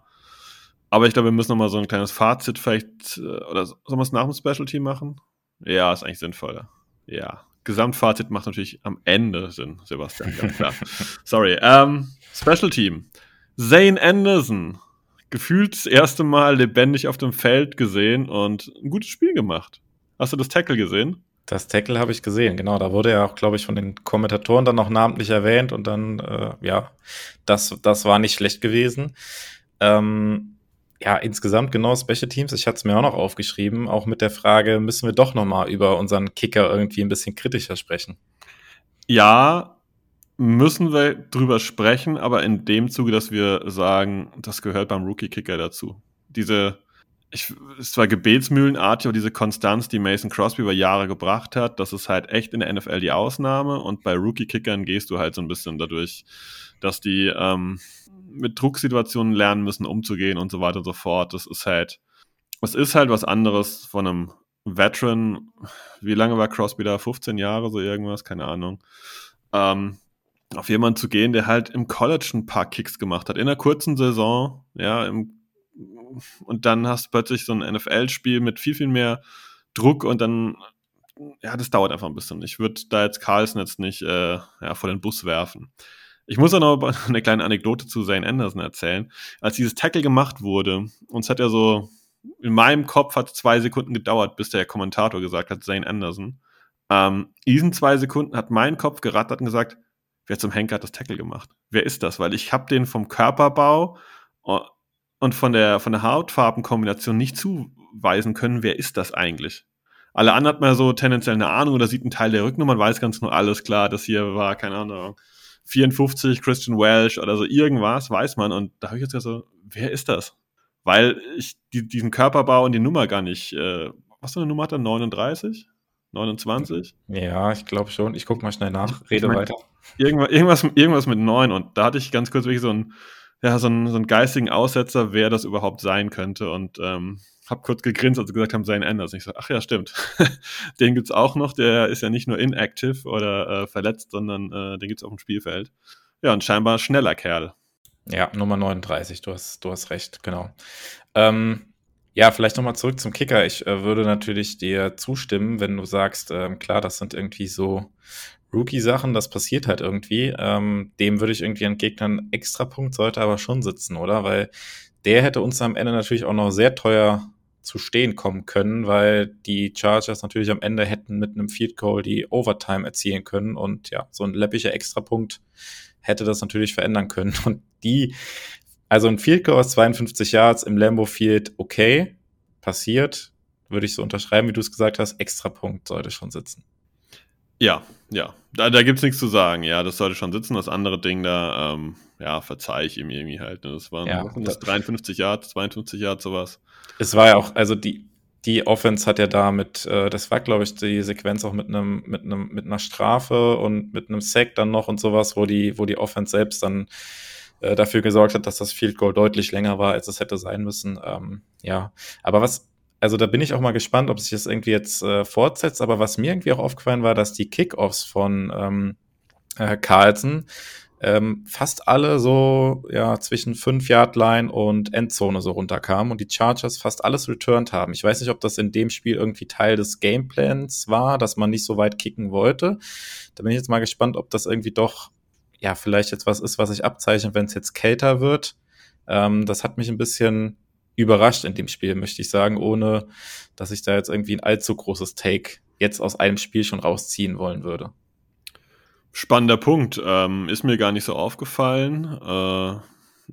aber ich glaube, wir müssen noch mal so ein kleines Fazit vielleicht, äh, oder sollen wir es nach dem Special Team machen? Ja, ist eigentlich sinnvoller. Ja. Gesamtfazit macht natürlich am Ende Sinn, Sebastian, ganz klar. Sorry. Ähm, Special Team. Zane Anderson. Gefühlt das erste Mal lebendig auf dem Feld gesehen und ein gutes Spiel gemacht. Hast du das Tackle gesehen? Das Tackle habe ich gesehen, genau. Da wurde ja auch, glaube ich, von den Kommentatoren dann noch namentlich erwähnt und dann, äh, ja, das, das war nicht schlecht gewesen. Ähm, ja, insgesamt genau Special Teams. Ich hatte es mir auch noch aufgeschrieben, auch mit der Frage, müssen wir doch noch mal über unseren Kicker irgendwie ein bisschen kritischer sprechen? Ja, müssen wir drüber sprechen, aber in dem Zuge, dass wir sagen, das gehört beim Rookie-Kicker dazu. Diese, ich, es war gebetsmühlenartig, aber diese Konstanz, die Mason Crosby über Jahre gebracht hat, das ist halt echt in der NFL die Ausnahme und bei Rookie-Kickern gehst du halt so ein bisschen dadurch, dass die ähm, mit Drucksituationen lernen müssen, umzugehen und so weiter und so fort. Das ist halt, es ist halt was anderes von einem Veteran. Wie lange war Crosby da? 15 Jahre, so irgendwas, keine Ahnung. Ähm, auf jemanden zu gehen, der halt im College ein paar Kicks gemacht hat, in einer kurzen Saison, ja, im, und dann hast du plötzlich so ein NFL-Spiel mit viel, viel mehr Druck und dann, ja, das dauert einfach ein bisschen. Ich würde da jetzt Carlson jetzt nicht äh, ja, vor den Bus werfen. Ich muss auch noch eine kleine Anekdote zu Zane Anderson erzählen. Als dieses Tackle gemacht wurde, uns hat er so, in meinem Kopf hat zwei Sekunden gedauert, bis der Kommentator gesagt hat, Zane Anderson. Ähm, diesen zwei Sekunden hat mein Kopf gerattert und gesagt, wer zum Henker hat das Tackle gemacht? Wer ist das? Weil ich habe den vom Körperbau und von der, von der Hautfarbenkombination nicht zuweisen können, wer ist das eigentlich? Alle anderen hat man so tendenziell eine Ahnung oder sieht einen Teil der Rücknummer und weiß ganz nur alles klar, das hier war, keine Ahnung, 54 Christian Welsh oder so irgendwas, weiß man. Und da habe ich jetzt ja so, wer ist das? Weil ich die, diesen Körperbau und die Nummer gar nicht, äh, was für eine Nummer hat er? 39? 29? Ja, ich glaube schon. Ich gucke mal schnell nach. Rede Ich mein, weiter. Irgendwas, irgendwas, irgendwas mit 9 und da hatte ich ganz kurz wirklich so ein, ja, so einen, so einen geistigen Aussetzer, wer das überhaupt sein könnte. Und ähm, habe kurz gegrinst, als sie gesagt haben, Zane Anders. Und ich so, ach ja, stimmt. den gibt's auch noch. Der ist ja nicht nur inactive oder äh, verletzt, sondern äh, den gibt's auf dem Spielfeld. Ja, und scheinbar schneller Kerl. Ja, Nummer 39, du hast, du hast recht, genau. Ähm, ja, vielleicht nochmal zurück zum Kicker. Ich äh, würde natürlich dir zustimmen, wenn du sagst, ähm, klar, das sind irgendwie so Rookie-Sachen, das passiert halt irgendwie. Ähm, dem würde ich irgendwie entgegnen, extra Punkt sollte aber schon sitzen, oder? Weil der hätte uns am Ende natürlich auch noch sehr teuer zu stehen kommen können, weil die Chargers natürlich am Ende hätten mit einem Field Goal die Overtime erzielen können und ja, so ein läppischer Extrapunkt hätte das natürlich verändern können. Und die, also ein Field Goal aus 52 Yards im Lambo Field, okay, passiert, würde ich so unterschreiben, wie du es gesagt hast, Extrapunkt sollte schon sitzen. Ja, ja, da, da gibt es nichts zu sagen. Ja, das sollte schon sitzen. Das andere Ding da, ähm, ja, verzeih ich ihm irgendwie halt. Ne? Das waren Ja, das 53 Yards, 52 Yards, sowas. Es war ja auch, also die, die Offense hat ja da mit, äh, das war, glaube ich, die Sequenz auch mit einem, mit einem, mit einer Strafe und mit einem Sack dann noch und sowas, wo die, wo die Offense selbst dann äh, dafür gesorgt hat, dass das Field Goal deutlich länger war, als es hätte sein müssen. Ähm, ja, aber was, also da bin ich auch mal gespannt, ob sich das irgendwie jetzt äh, fortsetzt. Aber was mir irgendwie auch aufgefallen war, dass die Kickoffs von ähm, äh, Carlson ähm, fast alle so ja zwischen 5-Yard-Line und Endzone so runterkamen und die Chargers fast alles returned haben. Ich weiß nicht, ob das in dem Spiel irgendwie Teil des Gameplans war, dass man nicht so weit kicken wollte. Da bin ich jetzt mal gespannt, ob das irgendwie doch ja vielleicht jetzt was ist, was sich abzeichnet, wenn es jetzt kälter wird. Ähm, das hat mich ein bisschen überrascht in dem Spiel, möchte ich sagen, ohne dass ich da jetzt irgendwie ein allzu großes Take jetzt aus einem Spiel schon rausziehen wollen würde. Spannender Punkt. Ähm, ist mir gar nicht so aufgefallen. Äh,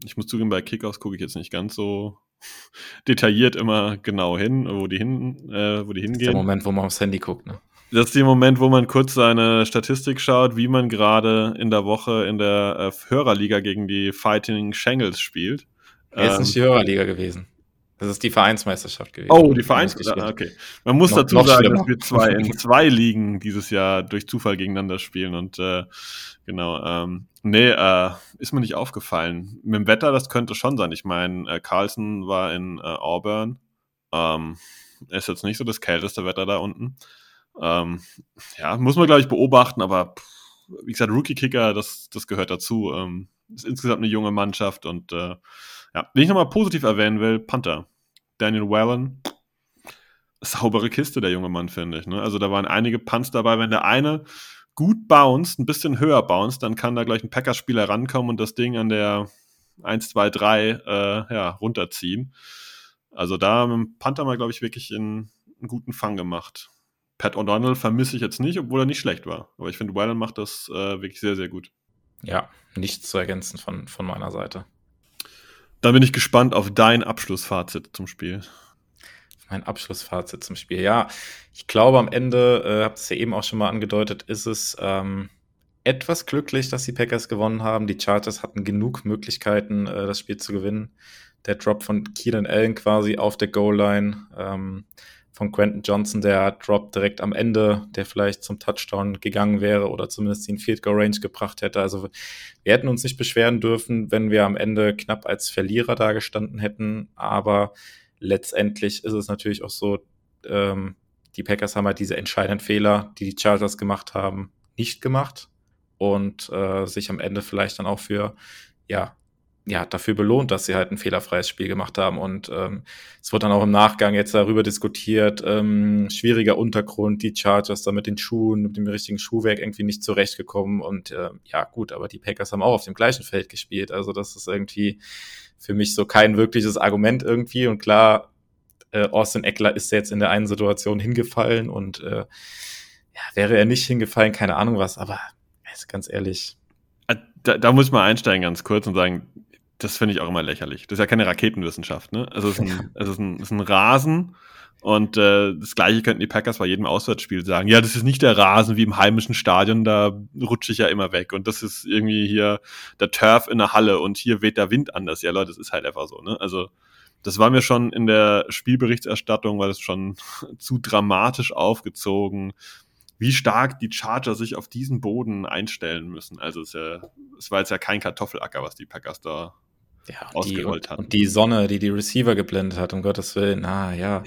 ich muss zugeben, bei Kickoffs gucke ich jetzt nicht ganz so detailliert immer genau hin, wo die, hin, äh, wo die Das ist hingehen. der Moment, wo man aufs Handy guckt, ne? Das ist der Moment, wo man kurz seine Statistik schaut, wie man gerade in der Woche in der äh, Hörerliga gegen die Fighting Shangles spielt. Er ist Ähm, nicht die Hörerliga gewesen. Das ist die Vereinsmeisterschaft gewesen. Oh, die Vereins. Nicht Ah, okay. Man muss Noch- dazu noch sagen, schlimmer. dass wir zwei in zwei Ligen dieses Jahr durch Zufall gegeneinander spielen und äh, genau. Ähm, nee, äh, ist mir nicht aufgefallen. Mit dem Wetter, das könnte schon sein. Ich meine, äh, Carlson war in äh, Auburn. Ähm, ist jetzt nicht so das kälteste Wetter da unten. Ähm, ja, muss man, glaube ich, beobachten, aber pff, wie gesagt, Rookie-Kicker, das, das gehört dazu. Ähm, ist insgesamt eine junge Mannschaft und äh, ja, wenn ich nochmal positiv erwähnen will, Panther. Daniel Wellen, saubere Kiste, der junge Mann, finde ich. Ne? Also da waren einige Punts dabei. Wenn der eine gut bounced, ein bisschen höher bounced, dann kann da gleich ein Packers-Spieler rankommen und das Ding an der 1, 2, 3 äh, ja, runterziehen. Also da dem Panther mal, glaube ich, wirklich in, einen guten Fang gemacht. Pat O'Donnell vermisse ich jetzt nicht, obwohl er nicht schlecht war. Aber ich finde, Wellen macht das äh, wirklich sehr, sehr gut. Ja, nichts zu ergänzen von, von meiner Seite. Dann bin ich gespannt auf dein Abschlussfazit zum Spiel. Mein Abschlussfazit zum Spiel. Ja, ich glaube am Ende, äh, habt es ja eben auch schon mal angedeutet, ist es ähm, etwas glücklich, dass die Packers gewonnen haben. Die Chargers hatten genug Möglichkeiten, äh, das Spiel zu gewinnen. Der Drop von Keenan Allen quasi auf der Goal-Line, ähm, von Quentin Johnson, der Drop direkt am Ende, der vielleicht zum Touchdown gegangen wäre oder zumindest den Field Goal Range gebracht hätte. Also wir hätten uns nicht beschweren dürfen, wenn wir am Ende knapp als Verlierer dagestanden hätten. Aber letztendlich ist es natürlich auch so, ähm, die Packers haben halt diese entscheidenden Fehler, die die Chargers gemacht haben, nicht gemacht und äh, sich am Ende vielleicht dann auch für, ja, ja, dafür belohnt, dass sie halt ein fehlerfreies Spiel gemacht haben. Und ähm, es wird dann auch im Nachgang jetzt darüber diskutiert, ähm, schwieriger Untergrund, die Chargers da mit den Schuhen, mit dem richtigen Schuhwerk irgendwie nicht zurechtgekommen. Und äh, ja, gut, aber die Packers haben auch auf dem gleichen Feld gespielt. Also das ist irgendwie für mich so kein wirkliches Argument irgendwie. Und klar, äh, Austin Eckler ist jetzt in der einen Situation hingefallen und äh, ja, wäre er nicht hingefallen, keine Ahnung was, aber also ganz ehrlich, Äh, Da, da muss ich mal einsteigen ganz kurz und sagen, das finde ich auch immer lächerlich. Das ist ja keine Raketenwissenschaft, ne? Also es ist ein, es ist ein, es ist ein Rasen und äh, das gleiche könnten die Packers bei jedem Auswärtsspiel sagen. Ja, das ist nicht der Rasen wie im heimischen Stadion, da rutsche ich ja immer weg. Und das ist irgendwie hier der Turf in der Halle und hier weht der Wind anders. Ja, Leute, das ist halt einfach so, ne? Also das war mir schon in der Spielberichterstattung, weil es schon zu dramatisch aufgezogen, wie stark die Charger sich auf diesen Boden einstellen müssen. Also es, ist ja, es war jetzt ja kein Kartoffelacker, was die Packers da ja, und die, und, und die Sonne, die die Receiver geblendet hat, um Gottes Willen. Ah, ja.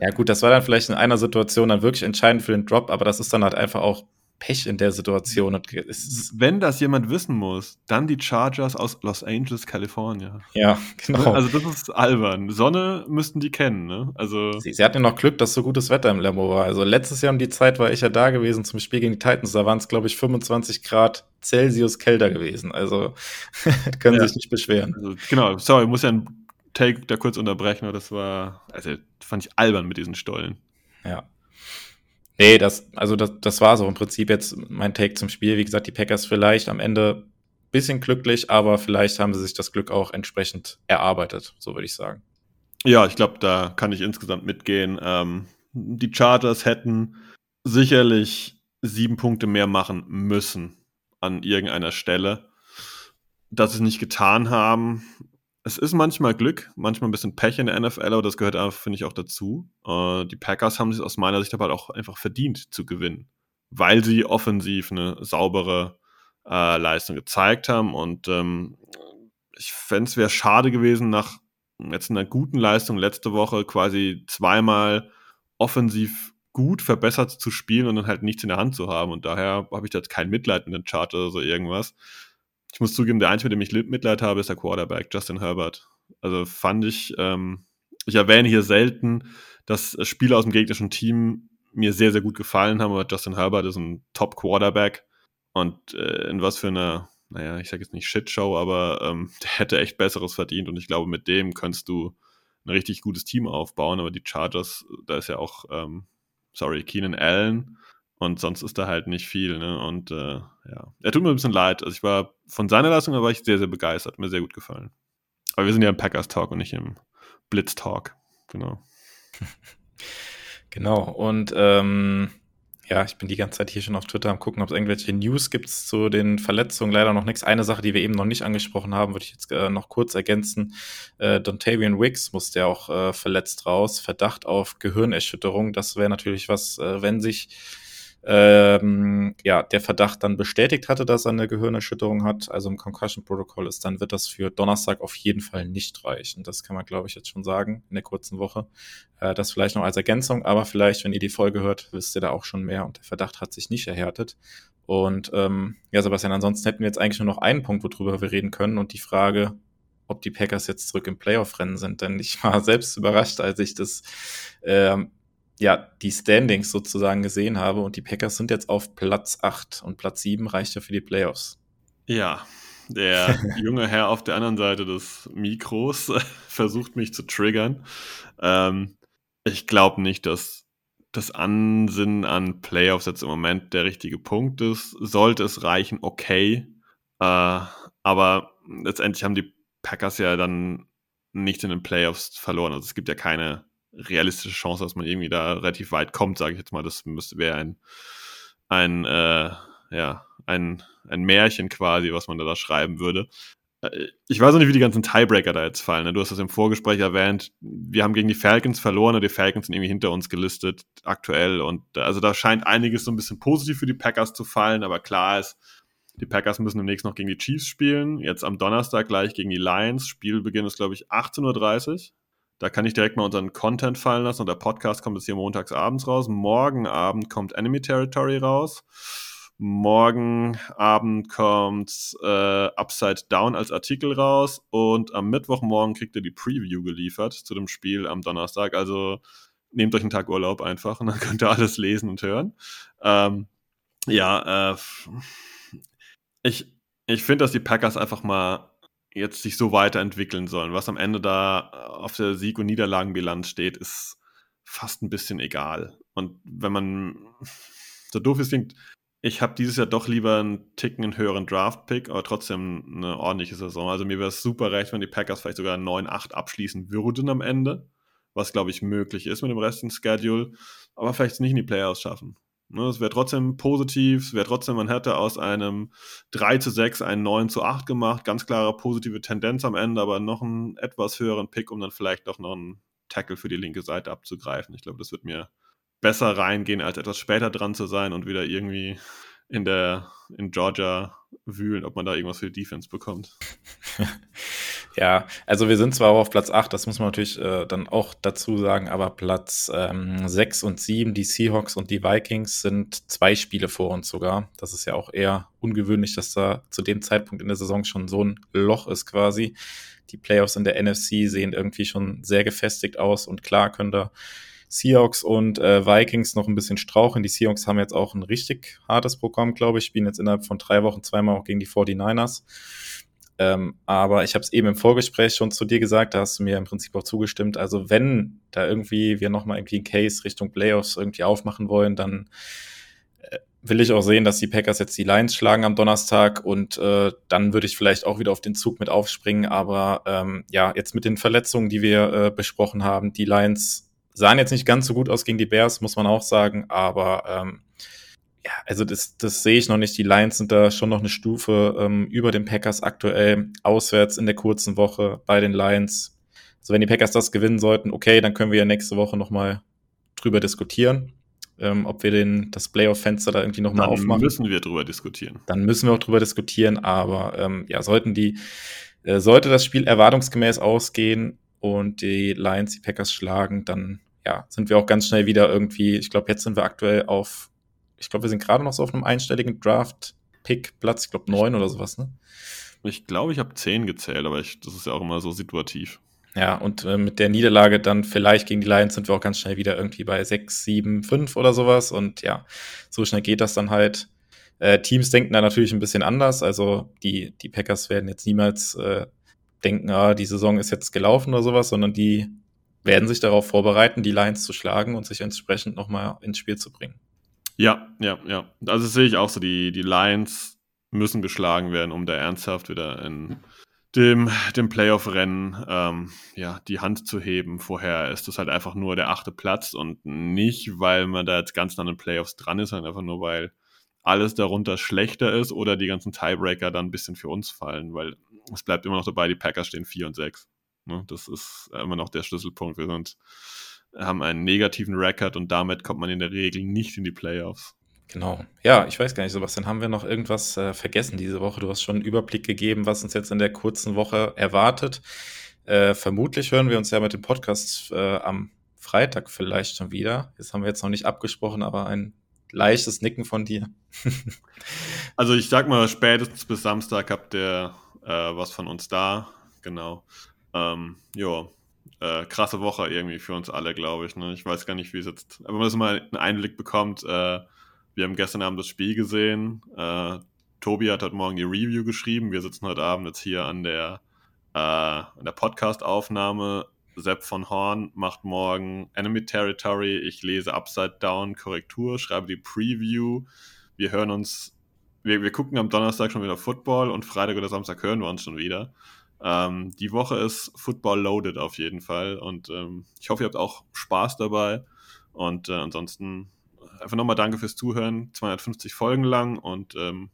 ja. gut, das war dann vielleicht in einer Situation dann wirklich entscheidend für den Drop, aber das ist dann halt einfach auch Pech in der Situation. Wenn das jemand wissen muss, dann die Chargers aus Los Angeles, Kalifornien. Ja, genau. Also das ist albern. Sonne müssten die kennen, ne? Also sie, sie hatten ja noch Glück, dass so gutes Wetter im Lambo war. Also letztes Jahr um die Zeit war ich ja da gewesen zum Spiel gegen die Titans. Da waren es, glaube ich, 25 Grad Celsius kälter gewesen. Also können ja. sich nicht beschweren. Also, genau, sorry, muss ja einen Take da kurz unterbrechen. Das war, also fand ich albern mit diesen Stollen. Ja. Nee, das, also das, das war so im Prinzip jetzt mein Take zum Spiel. Wie gesagt, die Packers vielleicht am Ende bisschen glücklich, aber vielleicht haben sie sich das Glück auch entsprechend erarbeitet, so würde ich sagen. Ja, ich glaube, da kann ich insgesamt mitgehen. Ähm, die Chargers hätten sicherlich sieben Punkte mehr machen müssen an irgendeiner Stelle. Dass sie es nicht getan haben, es ist manchmal Glück, manchmal ein bisschen Pech in der NFL, aber das gehört einfach, finde ich, auch dazu. Äh, die Packers haben sich aus meiner Sicht aber auch einfach verdient zu gewinnen, weil sie offensiv eine saubere äh, Leistung gezeigt haben. Und ähm, ich fände es wäre schade gewesen, nach jetzt einer guten Leistung letzte Woche quasi zweimal offensiv gut verbessert zu spielen und dann halt nichts in der Hand zu haben. Und daher habe ich da jetzt kein Mitleid mit dem Chart oder so irgendwas ich muss zugeben, der Einzige, mit dem ich Mitleid habe, ist der Quarterback, Justin Herbert. Also fand ich, ähm, ich erwähne hier selten, dass Spieler aus dem gegnerischen Team mir sehr, sehr gut gefallen haben, aber Justin Herbert ist ein Top-Quarterback. Und äh, in was für einer, naja, ich sage jetzt nicht Shitshow, aber ähm, der hätte echt Besseres verdient. Und ich glaube, mit dem kannst du ein richtig gutes Team aufbauen, aber die Chargers, da ist ja auch, ähm, sorry, Keenan Allen und sonst ist da halt nicht viel. Ne? Und äh, ja, er tut mir ein bisschen leid. Also ich war von seiner Leistung, war ich sehr, sehr begeistert. Mir sehr gut gefallen. Aber wir sind ja im Packers Talk und nicht im Blitz Talk. Genau. genau. Und ähm, ja, ich bin die ganze Zeit hier schon auf Twitter am gucken, ob es irgendwelche News gibt zu den Verletzungen. Leider noch nichts. Eine Sache, die wir eben noch nicht angesprochen haben, würde ich jetzt äh, noch kurz ergänzen. Äh, Dontavian Wicks musste ja auch äh, verletzt raus. Verdacht auf Gehirnerschütterung. Das wäre natürlich was, äh, wenn sich ähm, ja, der Verdacht dann bestätigt hatte, dass er eine Gehirnerschütterung hat, also im Concussion Protocol ist, dann wird das für Donnerstag auf jeden Fall nicht reichen. Das kann man, glaube ich, jetzt schon sagen in der kurzen Woche. Äh, das vielleicht noch als Ergänzung, aber vielleicht, wenn ihr die Folge hört, wisst ihr da auch schon mehr und der Verdacht hat sich nicht erhärtet. Und ähm, ja, Sebastian, ansonsten hätten wir jetzt eigentlich nur noch einen Punkt, worüber wir reden können und die Frage, ob die Packers jetzt zurück im Playoff-Rennen sind. Denn ich war selbst überrascht, als ich das ähm, ja, die Standings sozusagen gesehen habe und die Packers sind jetzt auf Platz 8 und Platz 7 reicht ja für die Playoffs. Ja, der junge Herr auf der anderen Seite des Mikros versucht mich zu triggern. Ähm, ich glaube nicht, dass das Ansinnen an Playoffs jetzt im Moment der richtige Punkt ist. Sollte es reichen, okay. Äh, aber letztendlich haben die Packers ja dann nicht in den Playoffs verloren. Also es gibt ja keine realistische Chance, dass man irgendwie da relativ weit kommt, sage ich jetzt mal. Das müsste wäre ein, ein, äh, ja, ein, ein Märchen quasi, was man da, da schreiben würde. Äh, ich weiß auch nicht, wie die ganzen Tiebreaker da jetzt fallen. Ne? Du hast das im Vorgespräch erwähnt. Wir haben gegen die Falcons verloren und die Falcons sind irgendwie hinter uns gelistet aktuell. Und also da scheint einiges so ein bisschen positiv für die Packers zu fallen, aber klar ist, die Packers müssen demnächst noch gegen die Chiefs spielen. Jetzt am Donnerstag gleich gegen die Lions. Spielbeginn ist, glaube ich, 18.30 Uhr. Da kann ich direkt mal unseren Content fallen lassen und der Podcast kommt jetzt hier montags abends raus. Morgen Abend kommt Enemy Territory raus. Morgen Abend kommt äh, Upside Down als Artikel raus und am Mittwochmorgen kriegt ihr die Preview geliefert zu dem Spiel am Donnerstag. Also nehmt euch einen Tag Urlaub einfach und dann könnt ihr alles lesen und hören. Ähm, ja, äh, ich, ich finde, dass die Packers einfach mal jetzt sich so weiterentwickeln sollen. Was am Ende da äh, auf der Sieg- und Niederlagenbilanz steht, ist fast ein bisschen egal. Und wenn man so doof ist, klingt, ich habe dieses Jahr doch lieber einen Ticken einen höheren Draft-Pick, aber trotzdem eine ordentliche Saison. Also mir wäre es super recht, wenn die Packers vielleicht sogar 9-8 abschließen würden am Ende, was glaube ich möglich ist mit dem restlichen Schedule, aber vielleicht nicht in die Playoffs schaffen. Ne, es wäre trotzdem positiv, es wäre trotzdem, man hätte aus einem 3 zu 6 einen 9 zu 8 gemacht, ganz klare positive Tendenz am Ende, aber noch einen etwas höheren Pick, um dann vielleicht auch noch einen Tackle für die linke Seite abzugreifen. Ich glaube, das wird mir besser reingehen, als etwas später dran zu sein und wieder irgendwie in der in Georgia wühlen, ob man da irgendwas für die Defense bekommt. Ja, also wir sind zwar auch auf Platz 8, das muss man natürlich äh, dann auch dazu sagen, aber Platz ähm, 6 und 7, die Seahawks und die Vikings, sind zwei Spiele vor uns sogar. Das ist ja auch eher ungewöhnlich, dass da zu dem Zeitpunkt in der Saison schon so ein Loch ist quasi. Die Playoffs in der NFC sehen irgendwie schon sehr gefestigt aus und klar können da Seahawks und äh, Vikings noch ein bisschen strauchen. Die Seahawks haben jetzt auch ein richtig hartes Programm, glaube ich, spielen jetzt innerhalb von drei Wochen zweimal auch gegen die 49ers. Ähm, aber ich habe es eben im Vorgespräch schon zu dir gesagt, da hast du mir im Prinzip auch zugestimmt. Also wenn da irgendwie wir nochmal irgendwie einen Case Richtung Playoffs irgendwie aufmachen wollen, dann äh, will ich auch sehen, dass die Packers jetzt die Lions schlagen am Donnerstag und äh, dann würde ich vielleicht auch wieder auf den Zug mit aufspringen. Aber ähm, ja, jetzt mit den Verletzungen, die wir äh, besprochen haben, die Lions sahen jetzt nicht ganz so gut aus gegen die Bears, muss man auch sagen, aber ähm, ja, also das, das sehe ich noch nicht. Die Lions sind da schon noch eine Stufe ähm, über den Packers aktuell, auswärts in der kurzen Woche bei den Lions. Also wenn die Packers das gewinnen sollten, okay, dann können wir ja nächste Woche nochmal drüber diskutieren, ähm, ob wir den, das Playoff-Fenster da irgendwie nochmal aufmachen. Dann müssen wir drüber diskutieren. Dann müssen wir auch drüber diskutieren, aber ähm, ja, sollten die, äh, sollte das Spiel erwartungsgemäß ausgehen und die Lions die Packers schlagen, dann ja, sind wir auch ganz schnell wieder irgendwie, ich glaube, jetzt sind wir aktuell auf ich glaube, wir sind gerade noch so auf einem einstelligen Draft-Pick-Platz, ich glaube neun oder sowas, ne? Ich glaube, ich habe zehn gezählt, aber ich, das ist ja auch immer so situativ. Ja, und äh, mit der Niederlage dann vielleicht gegen die Lions sind wir auch ganz schnell wieder irgendwie bei sechs, sieben, fünf oder sowas. Und ja, so schnell geht das dann halt. Äh, Teams denken da natürlich ein bisschen anders. Also die, die Packers werden jetzt niemals äh, denken, ah, die Saison ist jetzt gelaufen oder sowas, sondern die werden sich darauf vorbereiten, die Lions zu schlagen und sich entsprechend nochmal ins Spiel zu bringen. Ja, ja, ja. Also sehe ich auch so. Die, die Lions müssen geschlagen werden, um da ernsthaft wieder in dem, dem Playoff-Rennen ähm, ja, die Hand zu heben. Vorher ist das halt einfach nur der achte Platz und nicht, weil man da jetzt ganz an den Playoffs dran ist, sondern einfach nur, weil alles darunter schlechter ist oder die ganzen Tiebreaker dann ein bisschen für uns fallen, weil es bleibt immer noch dabei, die Packers stehen 4 und 6. Ne? Das ist immer noch der Schlüsselpunkt. Wir sind haben einen negativen Rekord und damit kommt man in der Regel nicht in die Playoffs. Genau. Ja, ich weiß gar nicht, Sebastian, haben wir noch irgendwas äh, vergessen diese Woche? Du hast schon einen Überblick gegeben, was uns jetzt in der kurzen Woche erwartet. Äh, vermutlich hören wir uns ja mit dem Podcast äh, am Freitag vielleicht schon wieder. Das haben wir jetzt noch nicht abgesprochen, aber ein leichtes Nicken von dir. also ich sag mal, spätestens bis Samstag habt ihr äh, was von uns da. Genau. Ähm, ja, äh, krasse Woche irgendwie für uns alle, glaube ich. Ne? Ich weiß gar nicht, wie es jetzt, aber man mal einen Einblick bekommt. Äh, wir haben gestern Abend das Spiel gesehen. Äh, Tobi hat heute Morgen die Review geschrieben. Wir sitzen heute Abend jetzt hier an der, äh, an der Podcast-Aufnahme. Sepp von Horn macht morgen Enemy Territory. Ich lese Upside Down Korrektur, schreibe die Preview. Wir hören uns, wir, wir gucken am Donnerstag schon wieder Football und Freitag oder Samstag hören wir uns schon wieder. Ähm, die Woche ist Football loaded auf jeden Fall und ähm, ich hoffe, ihr habt auch Spaß dabei. Und äh, ansonsten einfach nochmal danke fürs Zuhören. 250 Folgen lang und ähm,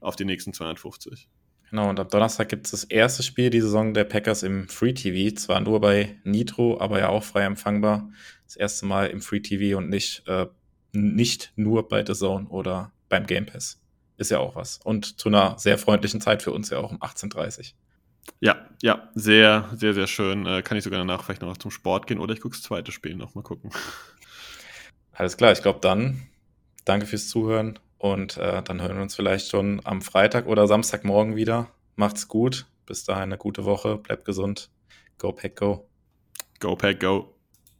auf die nächsten 250. Genau, und am Donnerstag gibt es das erste Spiel die Saison der Packers im Free TV. Zwar nur bei Nitro, aber ja auch frei empfangbar. Das erste Mal im Free TV und nicht, äh, nicht nur bei The Zone oder beim Game Pass. Ist ja auch was. Und zu einer sehr freundlichen Zeit für uns ja auch um 18.30 Uhr. Ja, ja, sehr, sehr, sehr schön. Äh, kann ich sogar danach vielleicht noch zum Sport gehen oder ich gucke das zweite Spiel noch. Mal gucken. Alles klar, ich glaube dann. Danke fürs Zuhören und äh, dann hören wir uns vielleicht schon am Freitag oder Samstagmorgen wieder. Macht's gut. Bis dahin eine gute Woche. Bleibt gesund. Go Pack Go. Go Pack Go.